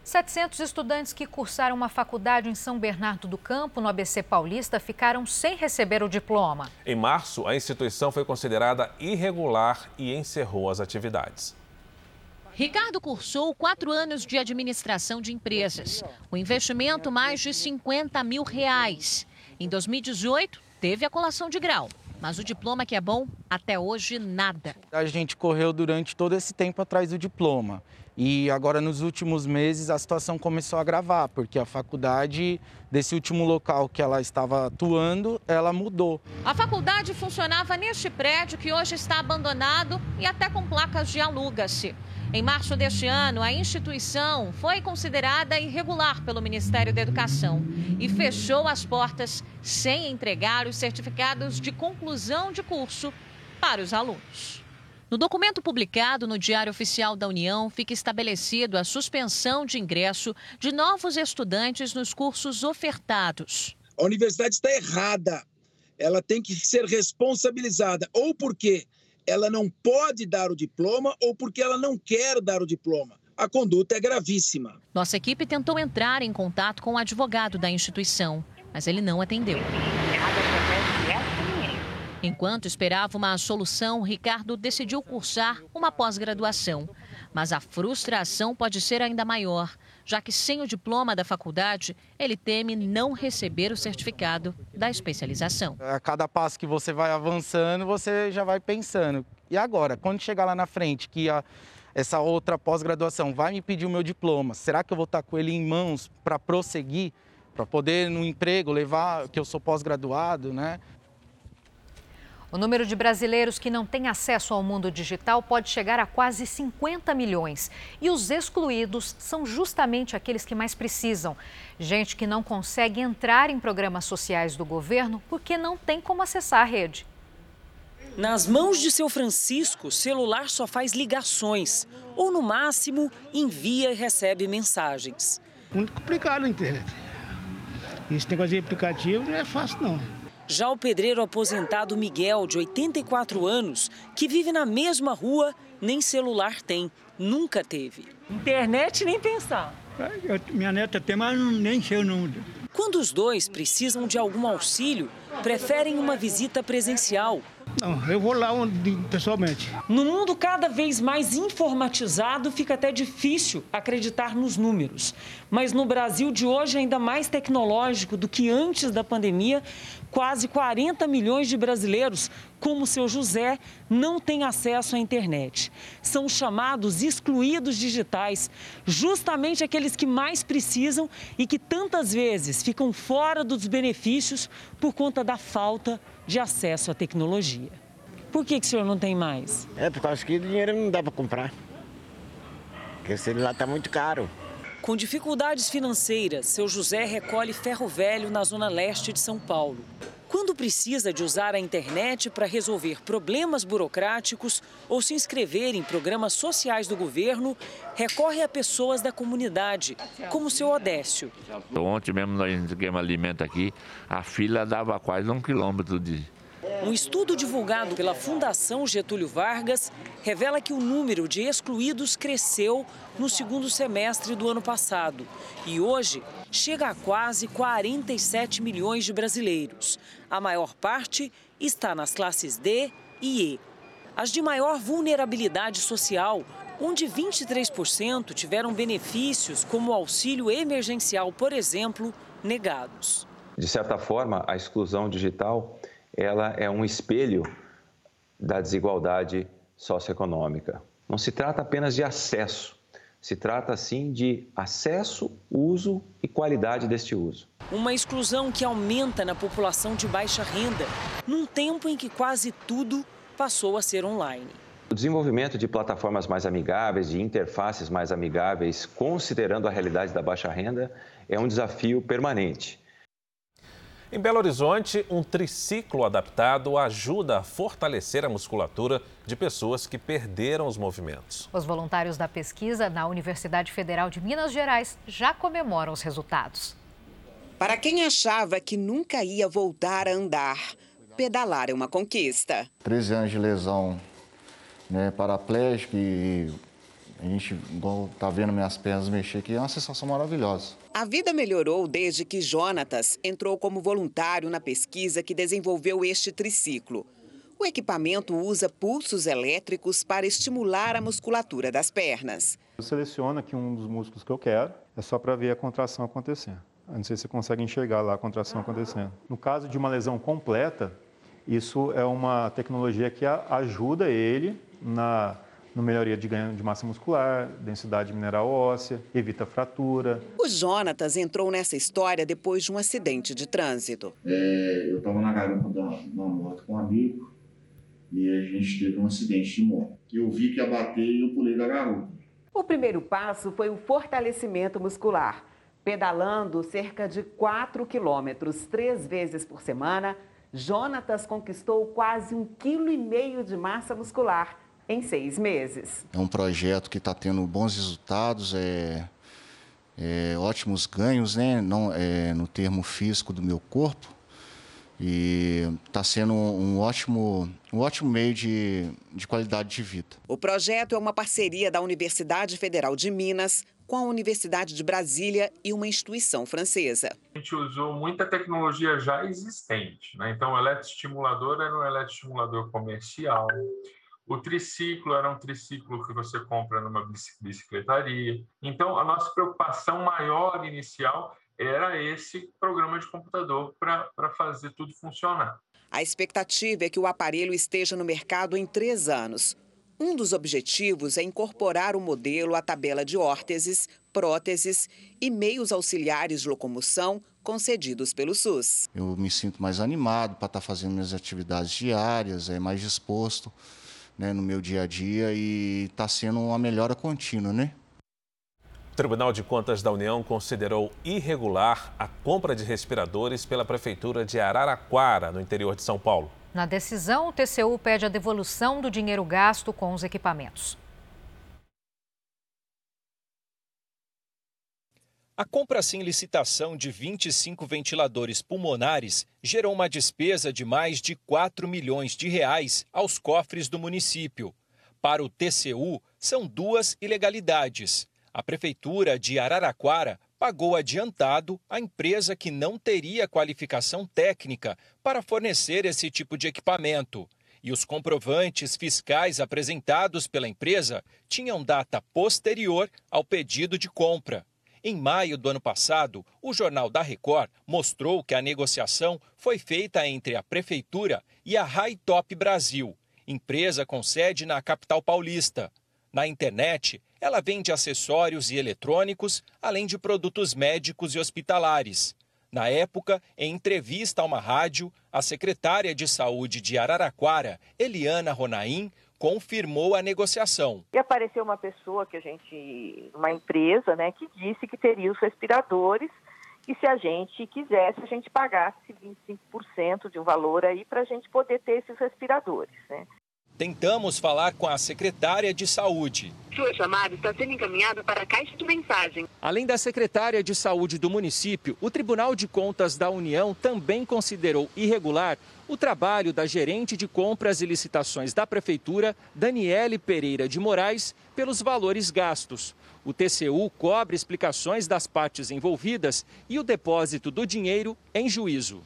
S3: 700 estudantes que cursaram uma faculdade em São Bernardo do Campo, no ABC Paulista, ficaram sem receber o diploma.
S2: Em março, a instituição foi considerada irregular e encerrou as atividades.
S57: Ricardo cursou quatro anos de administração de empresas. O investimento, mais de 50 mil reais. Em 2018, teve a colação de grau. Mas o diploma que é bom, até hoje, nada.
S58: A gente correu durante todo esse tempo atrás do diploma. E agora, nos últimos meses, a situação começou a agravar, porque a faculdade, desse último local que ela estava atuando, ela mudou.
S57: A faculdade funcionava neste prédio que hoje está abandonado e até com placas de aluga-se. Em março deste ano, a instituição foi considerada irregular pelo Ministério da Educação e fechou as portas sem entregar os certificados de conclusão de curso para os alunos. No documento publicado no Diário Oficial da União, fica estabelecido a suspensão de ingresso de novos estudantes nos cursos ofertados.
S59: A universidade está errada. Ela tem que ser responsabilizada, ou porque ela não pode dar o diploma ou porque ela não quer dar o diploma. A conduta é gravíssima.
S57: Nossa equipe tentou entrar em contato com o advogado da instituição, mas ele não atendeu. Enquanto esperava uma solução, Ricardo decidiu cursar uma pós-graduação. Mas a frustração pode ser ainda maior, já que sem o diploma da faculdade, ele teme não receber o certificado da especialização.
S58: A cada passo que você vai avançando, você já vai pensando. E agora, quando chegar lá na frente, que a, essa outra pós-graduação vai me pedir o meu diploma, será que eu vou estar com ele em mãos para prosseguir? Para poder no emprego levar que eu sou pós-graduado, né?
S3: O número de brasileiros que não têm acesso ao mundo digital pode chegar a quase 50 milhões. E os excluídos são justamente aqueles que mais precisam. Gente que não consegue entrar em programas sociais do governo porque não tem como acessar a rede.
S60: Nas mãos de seu Francisco, o celular só faz ligações ou, no máximo, envia e recebe mensagens.
S55: Muito complicado a internet. Esse negócio de aplicativo não é fácil, não.
S60: Já o pedreiro aposentado Miguel, de 84 anos, que vive na mesma rua, nem celular tem, nunca teve. Internet nem pensar.
S55: Eu, minha neta tem, mas nem sei o número.
S60: Quando os dois precisam de algum auxílio, preferem uma visita presencial.
S55: Não, eu vou lá pessoalmente.
S60: No mundo cada vez mais informatizado, fica até difícil acreditar nos números. Mas no Brasil de hoje, ainda mais tecnológico do que antes da pandemia, quase 40 milhões de brasileiros
S61: como o seu José, não têm acesso à internet. São chamados excluídos digitais, justamente aqueles que mais precisam e que tantas vezes ficam fora dos benefícios por conta da falta de acesso à tecnologia. Por que, que o senhor não tem mais?
S62: É, porque acho que o dinheiro não dá para comprar. Porque o celular está muito caro.
S61: Com dificuldades financeiras, seu José recolhe ferro velho na zona leste de São Paulo. Quando precisa de usar a internet para resolver problemas burocráticos ou se inscrever em programas sociais do governo, recorre a pessoas da comunidade, como o seu Odécio.
S63: Ontem mesmo nós entregamos alimento aqui, a fila dava quase um quilômetro de,
S61: um estudo divulgado pela Fundação Getúlio Vargas revela que o número de excluídos cresceu no segundo semestre do ano passado e hoje chega a quase 47 milhões de brasileiros. A maior parte está nas classes D e E. As de maior vulnerabilidade social, onde 23% tiveram benefícios como auxílio emergencial, por exemplo, negados.
S64: De certa forma, a exclusão digital ela é um espelho da desigualdade socioeconômica. Não se trata apenas de acesso, se trata sim de acesso, uso e qualidade deste uso.
S61: Uma exclusão que aumenta na população de baixa renda, num tempo em que quase tudo passou a ser online.
S64: O desenvolvimento de plataformas mais amigáveis, de interfaces mais amigáveis, considerando a realidade da baixa renda, é um desafio permanente.
S2: Em Belo Horizonte, um triciclo adaptado ajuda a fortalecer a musculatura de pessoas que perderam os movimentos.
S3: Os voluntários da pesquisa na Universidade Federal de Minas Gerais já comemoram os resultados.
S65: Para quem achava que nunca ia voltar a andar, pedalar é uma conquista.
S66: 13 anos de lesão né, paraplégico e a gente, igual tá vendo minhas pernas mexer aqui, é uma sensação maravilhosa.
S65: A vida melhorou desde que Jonatas entrou como voluntário na pesquisa que desenvolveu este triciclo. O equipamento usa pulsos elétricos para estimular a musculatura das pernas.
S56: Eu seleciono aqui um dos músculos que eu quero, é só para ver a contração acontecendo. não sei se você consegue enxergar lá a contração acontecendo. No caso de uma lesão completa, isso é uma tecnologia que ajuda ele na no melhoria de ganho de massa muscular, densidade mineral óssea, evita fratura.
S65: O Jonatas entrou nessa história depois de um acidente de trânsito.
S66: É, eu estava na garupa de uma moto com um amigo e a gente teve um acidente de moto. Eu vi que ia bater e eu pulei da garupa.
S65: O primeiro passo foi o fortalecimento muscular. Pedalando cerca de 4 quilômetros três vezes por semana, Jonatas conquistou quase um quilo e meio de massa muscular em seis meses.
S66: É um projeto que está tendo bons resultados, é, é, ótimos ganhos né? Não, é, no termo físico do meu corpo. E está sendo um ótimo, um ótimo meio de, de qualidade de vida.
S65: O projeto é uma parceria da Universidade Federal de Minas com a Universidade de Brasília e uma instituição francesa.
S67: A gente usou muita tecnologia já existente. Né? Então, o eletroestimulador era um eletroestimulador comercial. O triciclo era um triciclo que você compra numa bicicletaria. Então, a nossa preocupação maior inicial era esse programa de computador para fazer tudo funcionar.
S65: A expectativa é que o aparelho esteja no mercado em três anos. Um dos objetivos é incorporar o modelo à tabela de órteses, próteses e meios auxiliares de locomoção concedidos pelo SUS.
S66: Eu me sinto mais animado para estar fazendo minhas atividades diárias, é mais disposto né, no meu dia a dia e está sendo uma melhora contínua, né?
S2: O Tribunal de Contas da União considerou irregular a compra de respiradores pela Prefeitura de Araraquara, no interior de São Paulo.
S3: Na decisão, o TCU pede a devolução do dinheiro gasto com os equipamentos.
S68: A compra sem licitação de 25 ventiladores pulmonares gerou uma despesa de mais de 4 milhões de reais aos cofres do município. Para o TCU, são duas ilegalidades. A prefeitura de Araraquara pagou adiantado a empresa que não teria qualificação técnica para fornecer esse tipo de equipamento. E os comprovantes fiscais apresentados pela empresa tinham data posterior ao pedido de compra.
S61: Em maio do ano passado, o Jornal da Record mostrou que a negociação foi feita entre a Prefeitura e a High Top Brasil, empresa com sede na capital paulista. Na internet, ela vende acessórios e eletrônicos, além de produtos médicos e hospitalares. Na época, em entrevista a uma rádio, a secretária de Saúde de Araraquara, Eliana Ronaim, confirmou a negociação.
S69: E apareceu uma pessoa que a gente, uma empresa, né, que disse que teria os respiradores e se a gente quisesse, a gente pagasse 25% de um valor aí para a gente poder ter esses respiradores, né?
S61: Tentamos falar com a secretária de Saúde.
S69: Sua chamada está sendo encaminhada para a caixa de mensagem.
S61: Além da secretária de Saúde do município, o Tribunal de Contas da União também considerou irregular o trabalho da gerente de compras e licitações da Prefeitura, Daniele Pereira de Moraes, pelos valores gastos. O TCU cobre explicações das partes envolvidas e o depósito do dinheiro em juízo.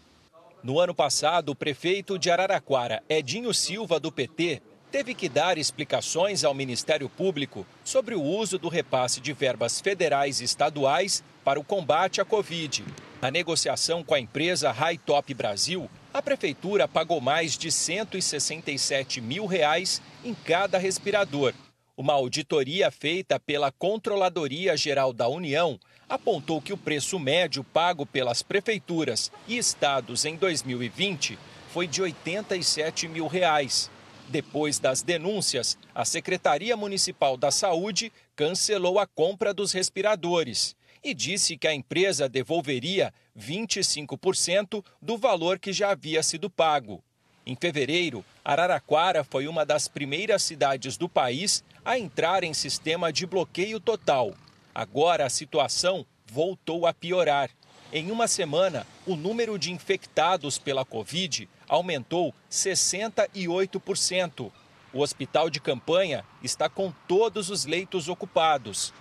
S61: No ano passado, o prefeito de Araraquara, Edinho Silva, do PT, teve que dar explicações ao Ministério Público sobre o uso do repasse de verbas federais e estaduais para o combate à Covid. Na negociação com a empresa High Top Brasil, a prefeitura pagou mais de 167 mil reais em cada respirador. Uma auditoria feita pela Controladoria Geral da União apontou que o preço médio pago pelas prefeituras e estados em 2020 foi de 87 mil reais. Depois das denúncias, a Secretaria Municipal da Saúde cancelou a compra dos respiradores e disse que a empresa devolveria 25% do valor que já havia sido pago. Em fevereiro, Araraquara foi uma das primeiras cidades do país a entrar em sistema de bloqueio total. Agora a situação voltou a piorar. Em uma semana, o número de infectados pela Covid aumentou 68%. O hospital de campanha está com todos os leitos ocupados.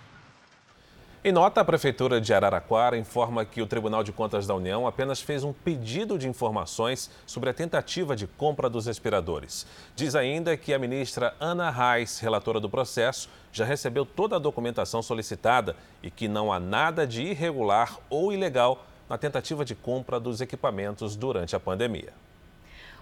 S2: Em nota, a Prefeitura de Araraquara informa que o Tribunal de Contas da União apenas fez um pedido de informações sobre a tentativa de compra dos respiradores. Diz ainda que a ministra Ana Reis, relatora do processo, já recebeu toda a documentação solicitada e que não há nada de irregular ou ilegal na tentativa de compra dos equipamentos durante a pandemia.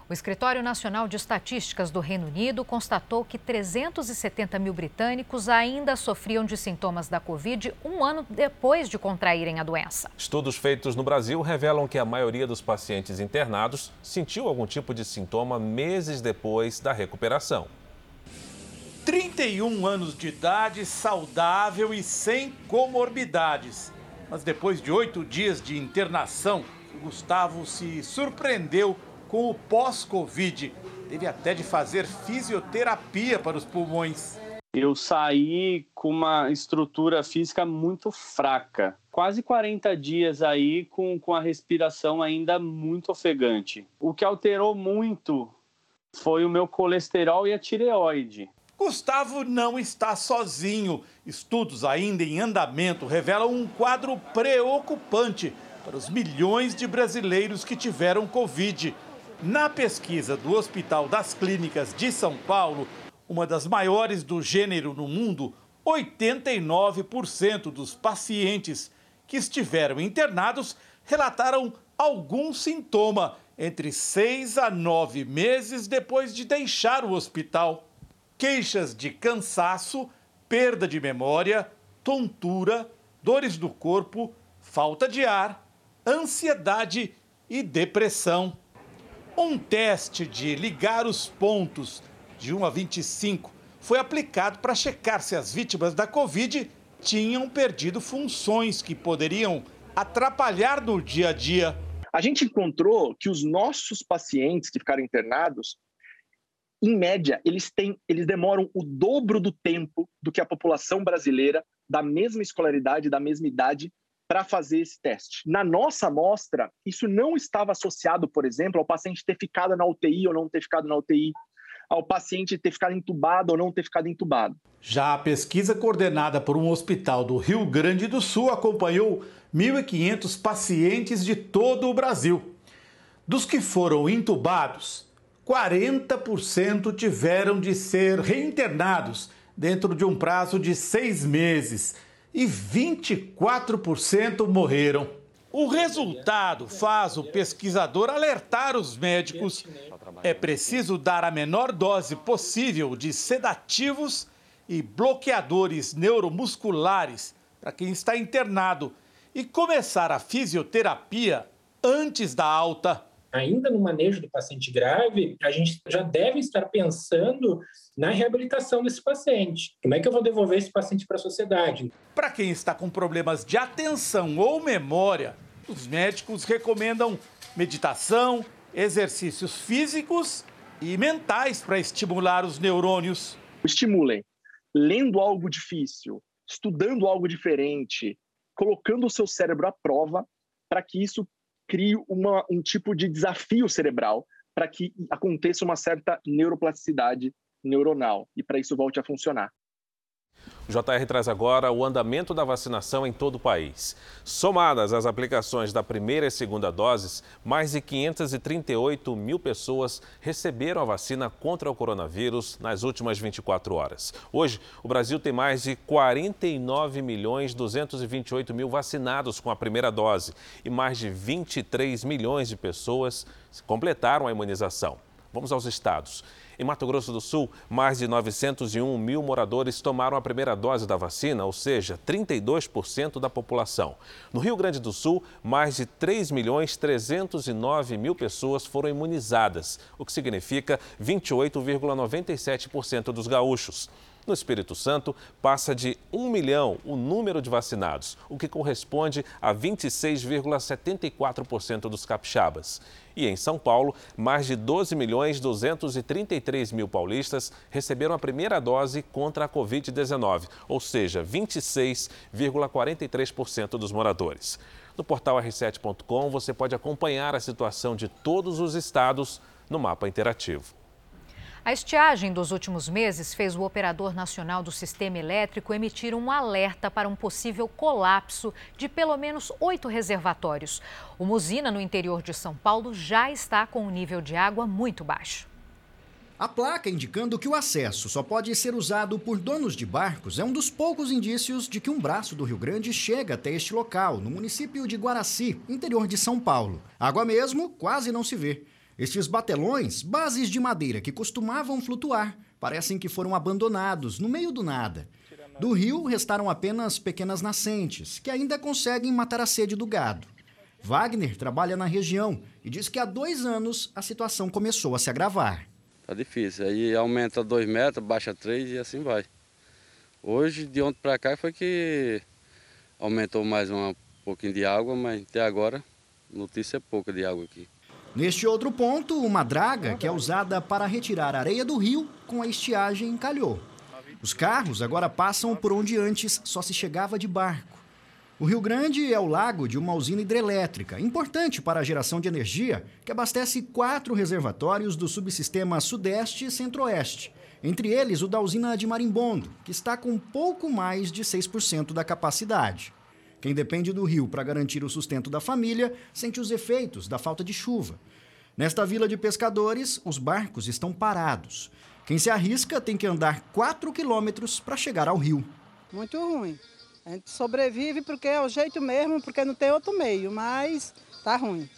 S3: O Escritório Nacional de Estatísticas do Reino Unido constatou que 370 mil britânicos ainda sofriam de sintomas da Covid um ano depois de contraírem a doença.
S2: Estudos feitos no Brasil revelam que a maioria dos pacientes internados sentiu algum tipo de sintoma meses depois da recuperação.
S66: 31 anos de idade, saudável e sem comorbidades. Mas depois de oito dias de internação, Gustavo se surpreendeu com o pós-Covid. Teve até de fazer fisioterapia para os pulmões.
S70: Eu saí com uma estrutura física muito fraca. Quase 40 dias aí com, com a respiração ainda muito ofegante. O que alterou muito foi o meu colesterol e a tireoide.
S66: Gustavo não está sozinho. Estudos ainda em andamento revelam um quadro preocupante para os milhões de brasileiros que tiveram Covid. Na pesquisa do Hospital das Clínicas de São Paulo, uma das maiores do gênero no mundo, 89% dos pacientes que estiveram internados relataram algum sintoma entre seis a nove meses depois de deixar o hospital. Queixas de cansaço, perda de memória, tontura, dores do corpo, falta de ar, ansiedade e depressão. Um teste de ligar os pontos de 1 a 25 foi aplicado para checar se as vítimas da Covid tinham perdido funções que poderiam atrapalhar no dia a dia.
S71: A gente encontrou que os nossos pacientes que ficaram internados, em média, eles têm, eles demoram o dobro do tempo do que a população brasileira da mesma escolaridade, da mesma idade, para fazer esse teste. Na nossa amostra, isso não estava associado, por exemplo, ao paciente ter ficado na UTI ou não ter ficado na UTI, ao paciente ter ficado entubado ou não ter ficado entubado.
S66: Já a pesquisa coordenada por um hospital do Rio Grande do Sul acompanhou 1.500 pacientes de todo o Brasil. Dos que foram intubados, 40% tiveram de ser reinternados dentro de um prazo de seis meses e 24% morreram. O resultado faz o pesquisador alertar os médicos. É preciso dar a menor dose possível de sedativos e bloqueadores neuromusculares para quem está internado e começar a fisioterapia antes da alta.
S72: Ainda no manejo do paciente grave, a gente já deve estar pensando na reabilitação desse paciente. Como é que eu vou devolver esse paciente para a sociedade?
S66: Para quem está com problemas de atenção ou memória, os médicos recomendam meditação, exercícios físicos e mentais para estimular os neurônios.
S71: Estimulem lendo algo difícil, estudando algo diferente, colocando o seu cérebro à prova para que isso crie uma, um tipo de desafio cerebral para que aconteça uma certa neuroplasticidade neuronal e para isso volte a funcionar.
S2: O JR traz agora o andamento da vacinação em todo o país. Somadas as aplicações da primeira e segunda doses, mais de 538 mil pessoas receberam a vacina contra o coronavírus nas últimas 24 horas. Hoje, o Brasil tem mais de 49 milhões 228 mil vacinados com a primeira dose e mais de 23 milhões de pessoas completaram a imunização. Vamos aos estados. Em Mato Grosso do Sul, mais de 901 mil moradores tomaram a primeira dose da vacina, ou seja, 32% da população. No Rio Grande do Sul, mais de 3 milhões 309 mil pessoas foram imunizadas, o que significa 28,97% dos gaúchos. No Espírito Santo, passa de 1 milhão o número de vacinados, o que corresponde a 26,74% dos capixabas. E em São Paulo, mais de 12 milhões 233 mil paulistas receberam a primeira dose contra a Covid-19, ou seja, 26,43% dos moradores. No portal r7.com você pode acompanhar a situação de todos os estados no mapa interativo.
S3: A estiagem dos últimos meses fez o operador nacional do sistema elétrico emitir um alerta para um possível colapso de pelo menos oito reservatórios. Uma usina no interior de São Paulo já está com um nível de água muito baixo.
S73: A placa indicando que o acesso só pode ser usado por donos de barcos é um dos poucos indícios de que um braço do Rio Grande chega até este local, no município de Guaraci, interior de São Paulo. Água mesmo quase não se vê. Estes batelões, bases de madeira que costumavam flutuar, parecem que foram abandonados no meio do nada. Do rio restaram apenas pequenas nascentes, que ainda conseguem matar a sede do gado. Wagner trabalha na região e diz que há dois anos a situação começou a se agravar.
S74: Tá difícil, aí aumenta dois metros, baixa três e assim vai. Hoje, de ontem para cá, foi que aumentou mais um pouquinho de água, mas até agora notícia é pouca de água aqui.
S73: Neste outro ponto, uma draga que é usada para retirar areia do rio com a estiagem encalhou. Os carros agora passam por onde antes só se chegava de barco. O Rio Grande é o lago de uma usina hidrelétrica, importante para a geração de energia, que abastece quatro reservatórios do subsistema Sudeste e Centro-Oeste, entre eles o da usina de Marimbondo, que está com pouco mais de 6% da capacidade. Quem depende do rio para garantir o sustento da família sente os efeitos da falta de chuva. Nesta vila de pescadores, os barcos estão parados. Quem se arrisca tem que andar 4 quilômetros para chegar ao rio.
S75: Muito ruim. A gente sobrevive porque é o jeito mesmo, porque não tem outro meio, mas tá ruim.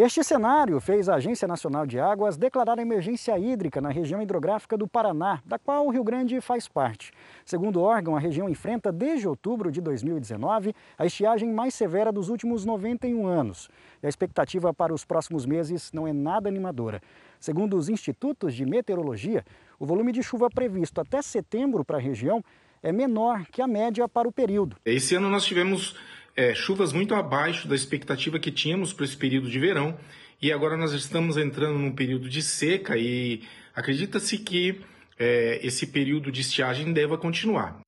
S73: Este cenário fez a Agência Nacional de Águas declarar emergência hídrica na região hidrográfica do Paraná, da qual o Rio Grande faz parte. Segundo o órgão, a região enfrenta desde outubro de 2019 a estiagem mais severa dos últimos 91 anos. E a expectativa para os próximos meses não é nada animadora. Segundo os institutos de meteorologia, o volume de chuva previsto até setembro para a região é menor que a média para o período.
S76: Esse ano nós tivemos é, chuvas muito abaixo da expectativa que tínhamos para esse período de verão e agora nós estamos entrando num período de seca e acredita-se que é, esse período de estiagem deva continuar.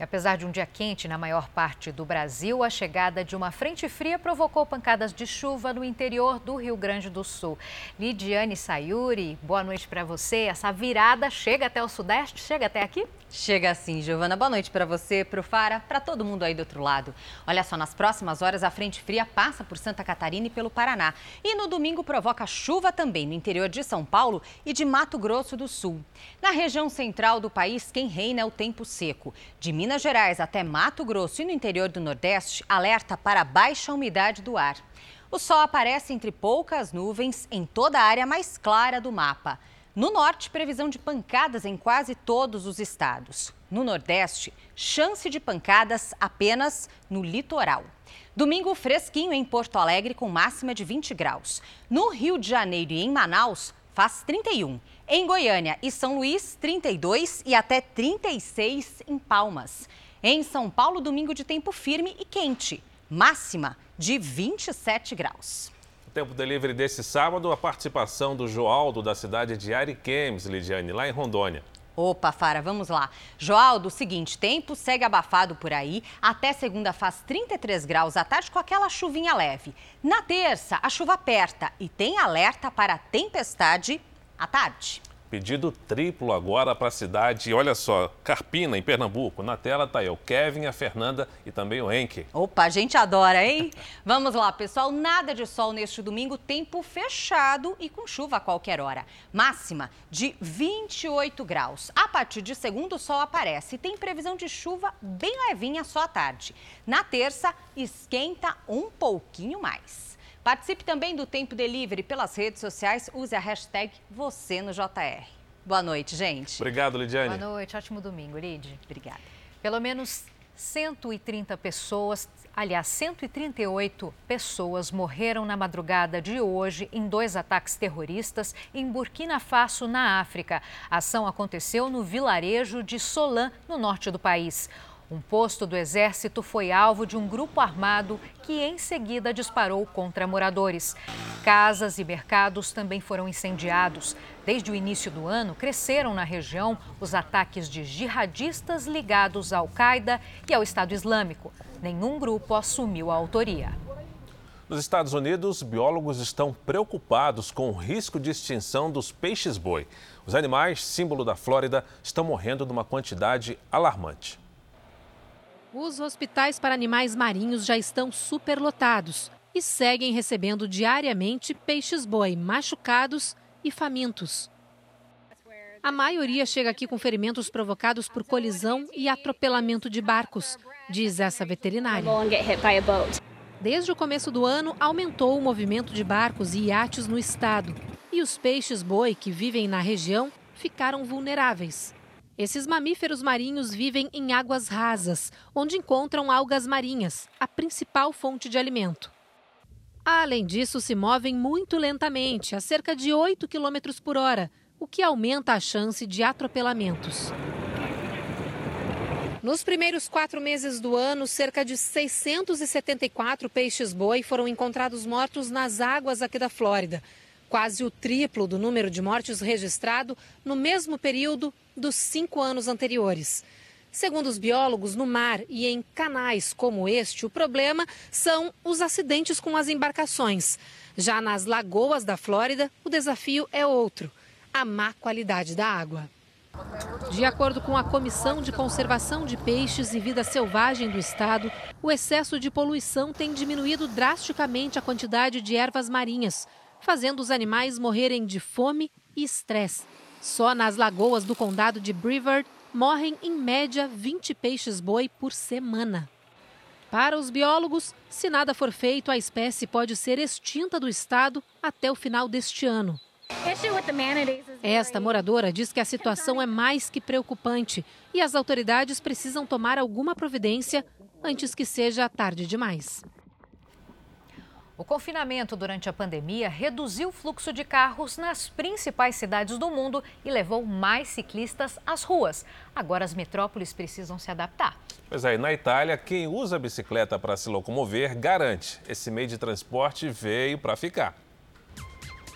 S3: Apesar de um dia quente na maior parte do Brasil, a chegada de uma frente fria provocou pancadas de chuva no interior do Rio Grande do Sul. Lidiane Sayuri, boa noite para você. Essa virada chega até o Sudeste? Chega até aqui?
S77: Chega sim, Giovana. Boa noite para você, para o Fara, para todo mundo aí do outro lado. Olha só, nas próximas horas a frente fria passa por Santa Catarina e pelo Paraná. E no domingo provoca chuva também no interior de São Paulo e de Mato Grosso do Sul. Na região central do país, quem reina é o tempo seco. De Minas Minas Gerais até Mato Grosso e no interior do Nordeste, alerta para baixa umidade do ar. O sol aparece entre poucas nuvens em toda a área mais clara do mapa. No norte, previsão de pancadas em quase todos os estados. No nordeste, chance de pancadas apenas no litoral. Domingo fresquinho em Porto Alegre com máxima de 20 graus. No Rio de Janeiro e em Manaus, faz 31. Em Goiânia e São Luís, 32 e até 36 em Palmas. Em São Paulo, domingo de tempo firme e quente, máxima de 27 graus.
S2: Tempo delivery desse sábado, a participação do Joaldo da cidade de Ariquemes, Lidiane, lá em Rondônia.
S77: Opa, Fara, vamos lá. Joaldo, seguinte, tempo segue abafado por aí. Até segunda faz 33 graus à tarde com aquela chuvinha leve. Na terça, a chuva aperta e tem alerta para tempestade à tarde.
S2: Pedido triplo agora para a cidade, olha só, Carpina, em Pernambuco. Na tela tá aí o Kevin, a Fernanda e também o Henke.
S77: Opa, a gente adora, hein? Vamos lá, pessoal. Nada de sol neste domingo, tempo fechado e com chuva a qualquer hora. Máxima de 28 graus. A partir de segundo, o sol aparece tem previsão de chuva bem levinha só à tarde. Na terça, esquenta um pouquinho mais. Participe também do Tempo Delivery pelas redes sociais. Use a hashtag você no JR. Boa noite, gente.
S2: Obrigado, Lidiane.
S3: Boa noite, ótimo domingo, Lid.
S77: Obrigada.
S3: Pelo menos 130 pessoas, aliás, 138 pessoas morreram na madrugada de hoje em dois ataques terroristas em Burkina Faso, na África. A ação aconteceu no vilarejo de Solan, no norte do país. Um posto do Exército foi alvo de um grupo armado que em seguida disparou contra moradores. Casas e mercados também foram incendiados. Desde o início do ano, cresceram na região os ataques de jihadistas ligados à Al-Qaeda e ao Estado Islâmico. Nenhum grupo assumiu a autoria.
S2: Nos Estados Unidos, biólogos estão preocupados com o risco de extinção dos peixes-boi. Os animais, símbolo da Flórida, estão morrendo numa quantidade alarmante.
S78: Os hospitais para animais marinhos já estão superlotados e seguem recebendo diariamente peixes-boi machucados e famintos. A maioria chega aqui com ferimentos provocados por colisão e atropelamento de barcos, diz essa veterinária. Desde o começo do ano, aumentou o movimento de barcos e iates no estado. E os peixes-boi que vivem na região ficaram vulneráveis. Esses mamíferos marinhos vivem em águas rasas, onde encontram algas marinhas, a principal fonte de alimento. Além disso, se movem muito lentamente, a cerca de 8 km por hora, o que aumenta a chance de atropelamentos. Nos primeiros quatro meses do ano, cerca de 674 peixes-boi foram encontrados mortos nas águas aqui da Flórida, quase o triplo do número de mortes registrado no mesmo período dos cinco anos anteriores. Segundo os biólogos, no mar e em canais como este, o problema são os acidentes com as embarcações. Já nas lagoas da Flórida, o desafio é outro: a má qualidade da água. De acordo com a Comissão de Conservação de Peixes e Vida Selvagem do Estado, o excesso de poluição tem diminuído drasticamente a quantidade de ervas marinhas, fazendo os animais morrerem de fome e estresse. Só nas lagoas do condado de Brevard morrem em média 20 peixes-boi por semana. Para os biólogos, se nada for feito, a espécie pode ser extinta do estado até o final deste ano. Esta moradora diz que a situação é mais que preocupante e as autoridades precisam tomar alguma providência antes que seja tarde demais.
S3: O confinamento durante a pandemia reduziu o fluxo de carros nas principais cidades do mundo e levou mais ciclistas às ruas. Agora as metrópoles precisam se adaptar.
S2: Pois é, na Itália, quem usa a bicicleta para se locomover garante. Esse meio de transporte veio para ficar.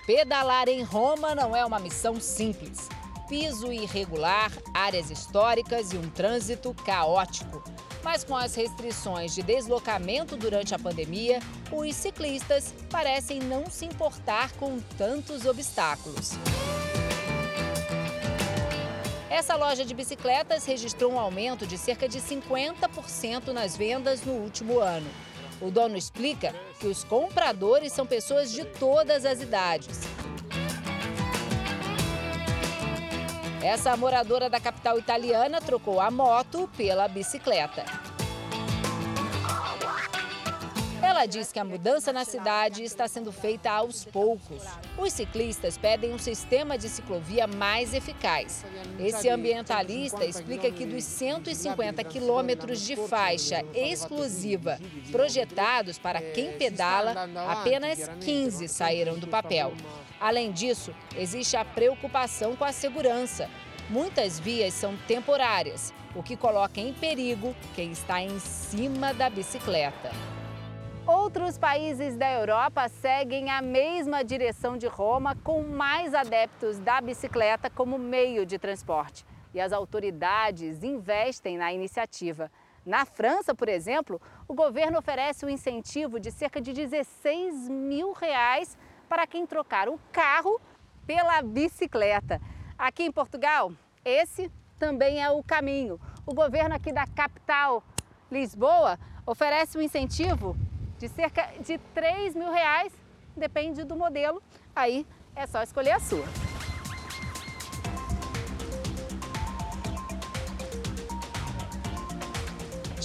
S32: Pedalar em Roma não é uma missão simples. Piso irregular, áreas históricas e um trânsito caótico. Mas com as restrições de deslocamento durante a pandemia, os ciclistas parecem não se importar com tantos obstáculos. Essa loja de bicicletas registrou um aumento de cerca de 50% nas vendas no último ano. O dono explica que os compradores são pessoas de todas as idades. Essa moradora da capital italiana trocou a moto pela bicicleta. Ela diz que a mudança na cidade está sendo feita aos poucos. Os ciclistas pedem um sistema de ciclovia mais eficaz. Esse ambientalista explica que dos 150 quilômetros de faixa exclusiva projetados para quem pedala, apenas 15 saíram do papel. Além disso, existe a preocupação com a segurança. Muitas vias são temporárias, o que coloca em perigo quem está em cima da bicicleta. Outros países da Europa seguem a mesma direção de Roma, com mais adeptos da bicicleta como meio de transporte. E as autoridades investem na iniciativa. Na França, por exemplo, o governo oferece um incentivo de cerca de 16 mil reais para quem trocar o carro pela bicicleta. Aqui em Portugal, esse também é o caminho. O governo aqui da capital, Lisboa, oferece um incentivo de cerca de 3 mil reais, depende do modelo, aí é só escolher a sua.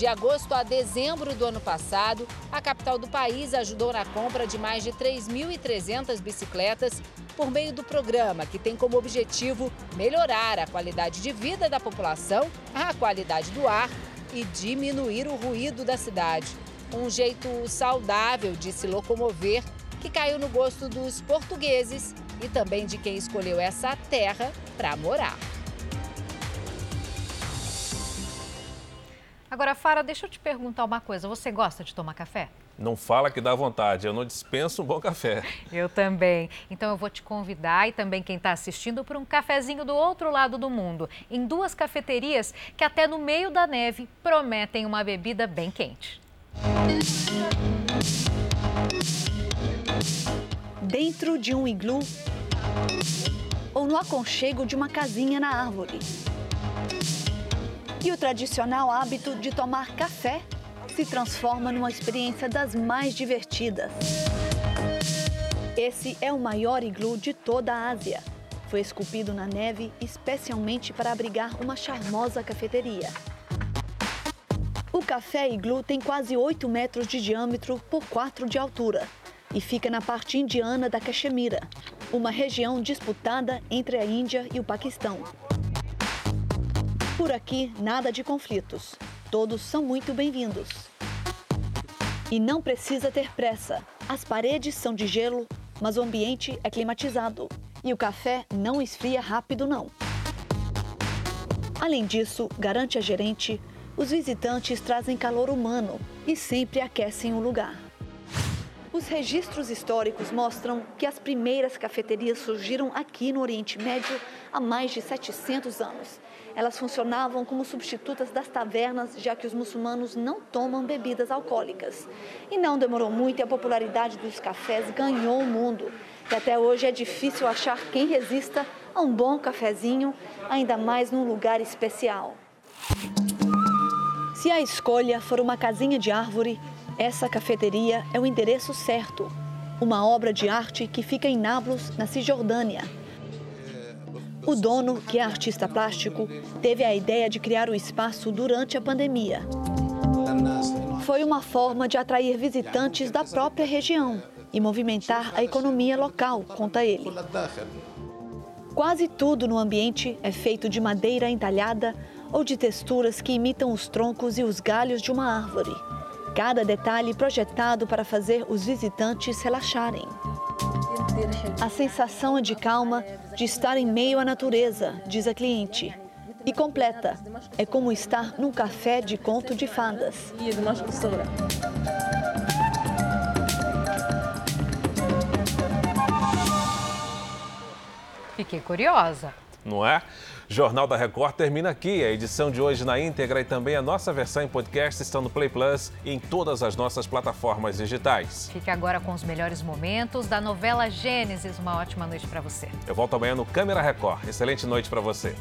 S32: De agosto a dezembro do ano passado, a capital do país ajudou na compra de mais de 3.300 bicicletas por meio do programa, que tem como objetivo melhorar a qualidade de vida da população, a qualidade do ar e diminuir o ruído da cidade um jeito saudável de se locomover que caiu no gosto dos portugueses e também de quem escolheu essa terra para morar.
S3: Agora, Fara, deixa eu te perguntar uma coisa. Você gosta de tomar café?
S2: Não fala que dá vontade, eu não dispenso um bom café.
S3: Eu também. Então eu vou te convidar e também quem está assistindo para um cafezinho do outro lado do mundo, em duas cafeterias que até no meio da neve prometem uma bebida bem quente.
S79: Dentro de um iglu ou no aconchego de uma casinha na árvore. E o tradicional hábito de tomar café se transforma numa experiência das mais divertidas. Esse é o maior iglu de toda a Ásia. Foi esculpido na neve especialmente para abrigar uma charmosa cafeteria. O café iglu tem quase 8 metros de diâmetro por 4 de altura e fica na parte indiana da Caxemira, uma região disputada entre a Índia e o Paquistão. Por aqui, nada de conflitos. Todos são muito bem-vindos. E não precisa ter pressa. As paredes são de gelo, mas o ambiente é climatizado. E o café não esfria rápido, não. Além disso, garante a gerente, os visitantes trazem calor humano e sempre aquecem o lugar. Os registros históricos mostram que as primeiras cafeterias surgiram aqui no Oriente Médio há mais de 700 anos. Elas funcionavam como substitutas das tavernas, já que os muçulmanos não tomam bebidas alcoólicas. E não demorou muito e a popularidade dos cafés ganhou o mundo. E até hoje é difícil achar quem resista a um bom cafezinho, ainda mais num lugar especial. Se a escolha for uma casinha de árvore, essa cafeteria é o endereço certo. Uma obra de arte que fica em Nablus, na Cisjordânia. O dono, que é artista plástico, teve a ideia de criar o espaço durante a pandemia. Foi uma forma de atrair visitantes da própria região e movimentar a economia local, conta ele. Quase tudo no ambiente é feito de madeira entalhada ou de texturas que imitam os troncos e os galhos de uma árvore. Cada detalhe projetado para fazer os visitantes relaxarem. A sensação é de calma, de estar em meio à natureza, diz a cliente. E completa, é como estar num café de conto de fadas.
S3: Fiquei curiosa.
S2: Não é? Jornal da Record termina aqui. A edição de hoje na íntegra e também a nossa versão em podcast estão no Play Plus e em todas as nossas plataformas digitais.
S3: Fique agora com os melhores momentos da novela Gênesis. Uma ótima noite para você.
S2: Eu volto amanhã no Câmera Record. Excelente noite para você.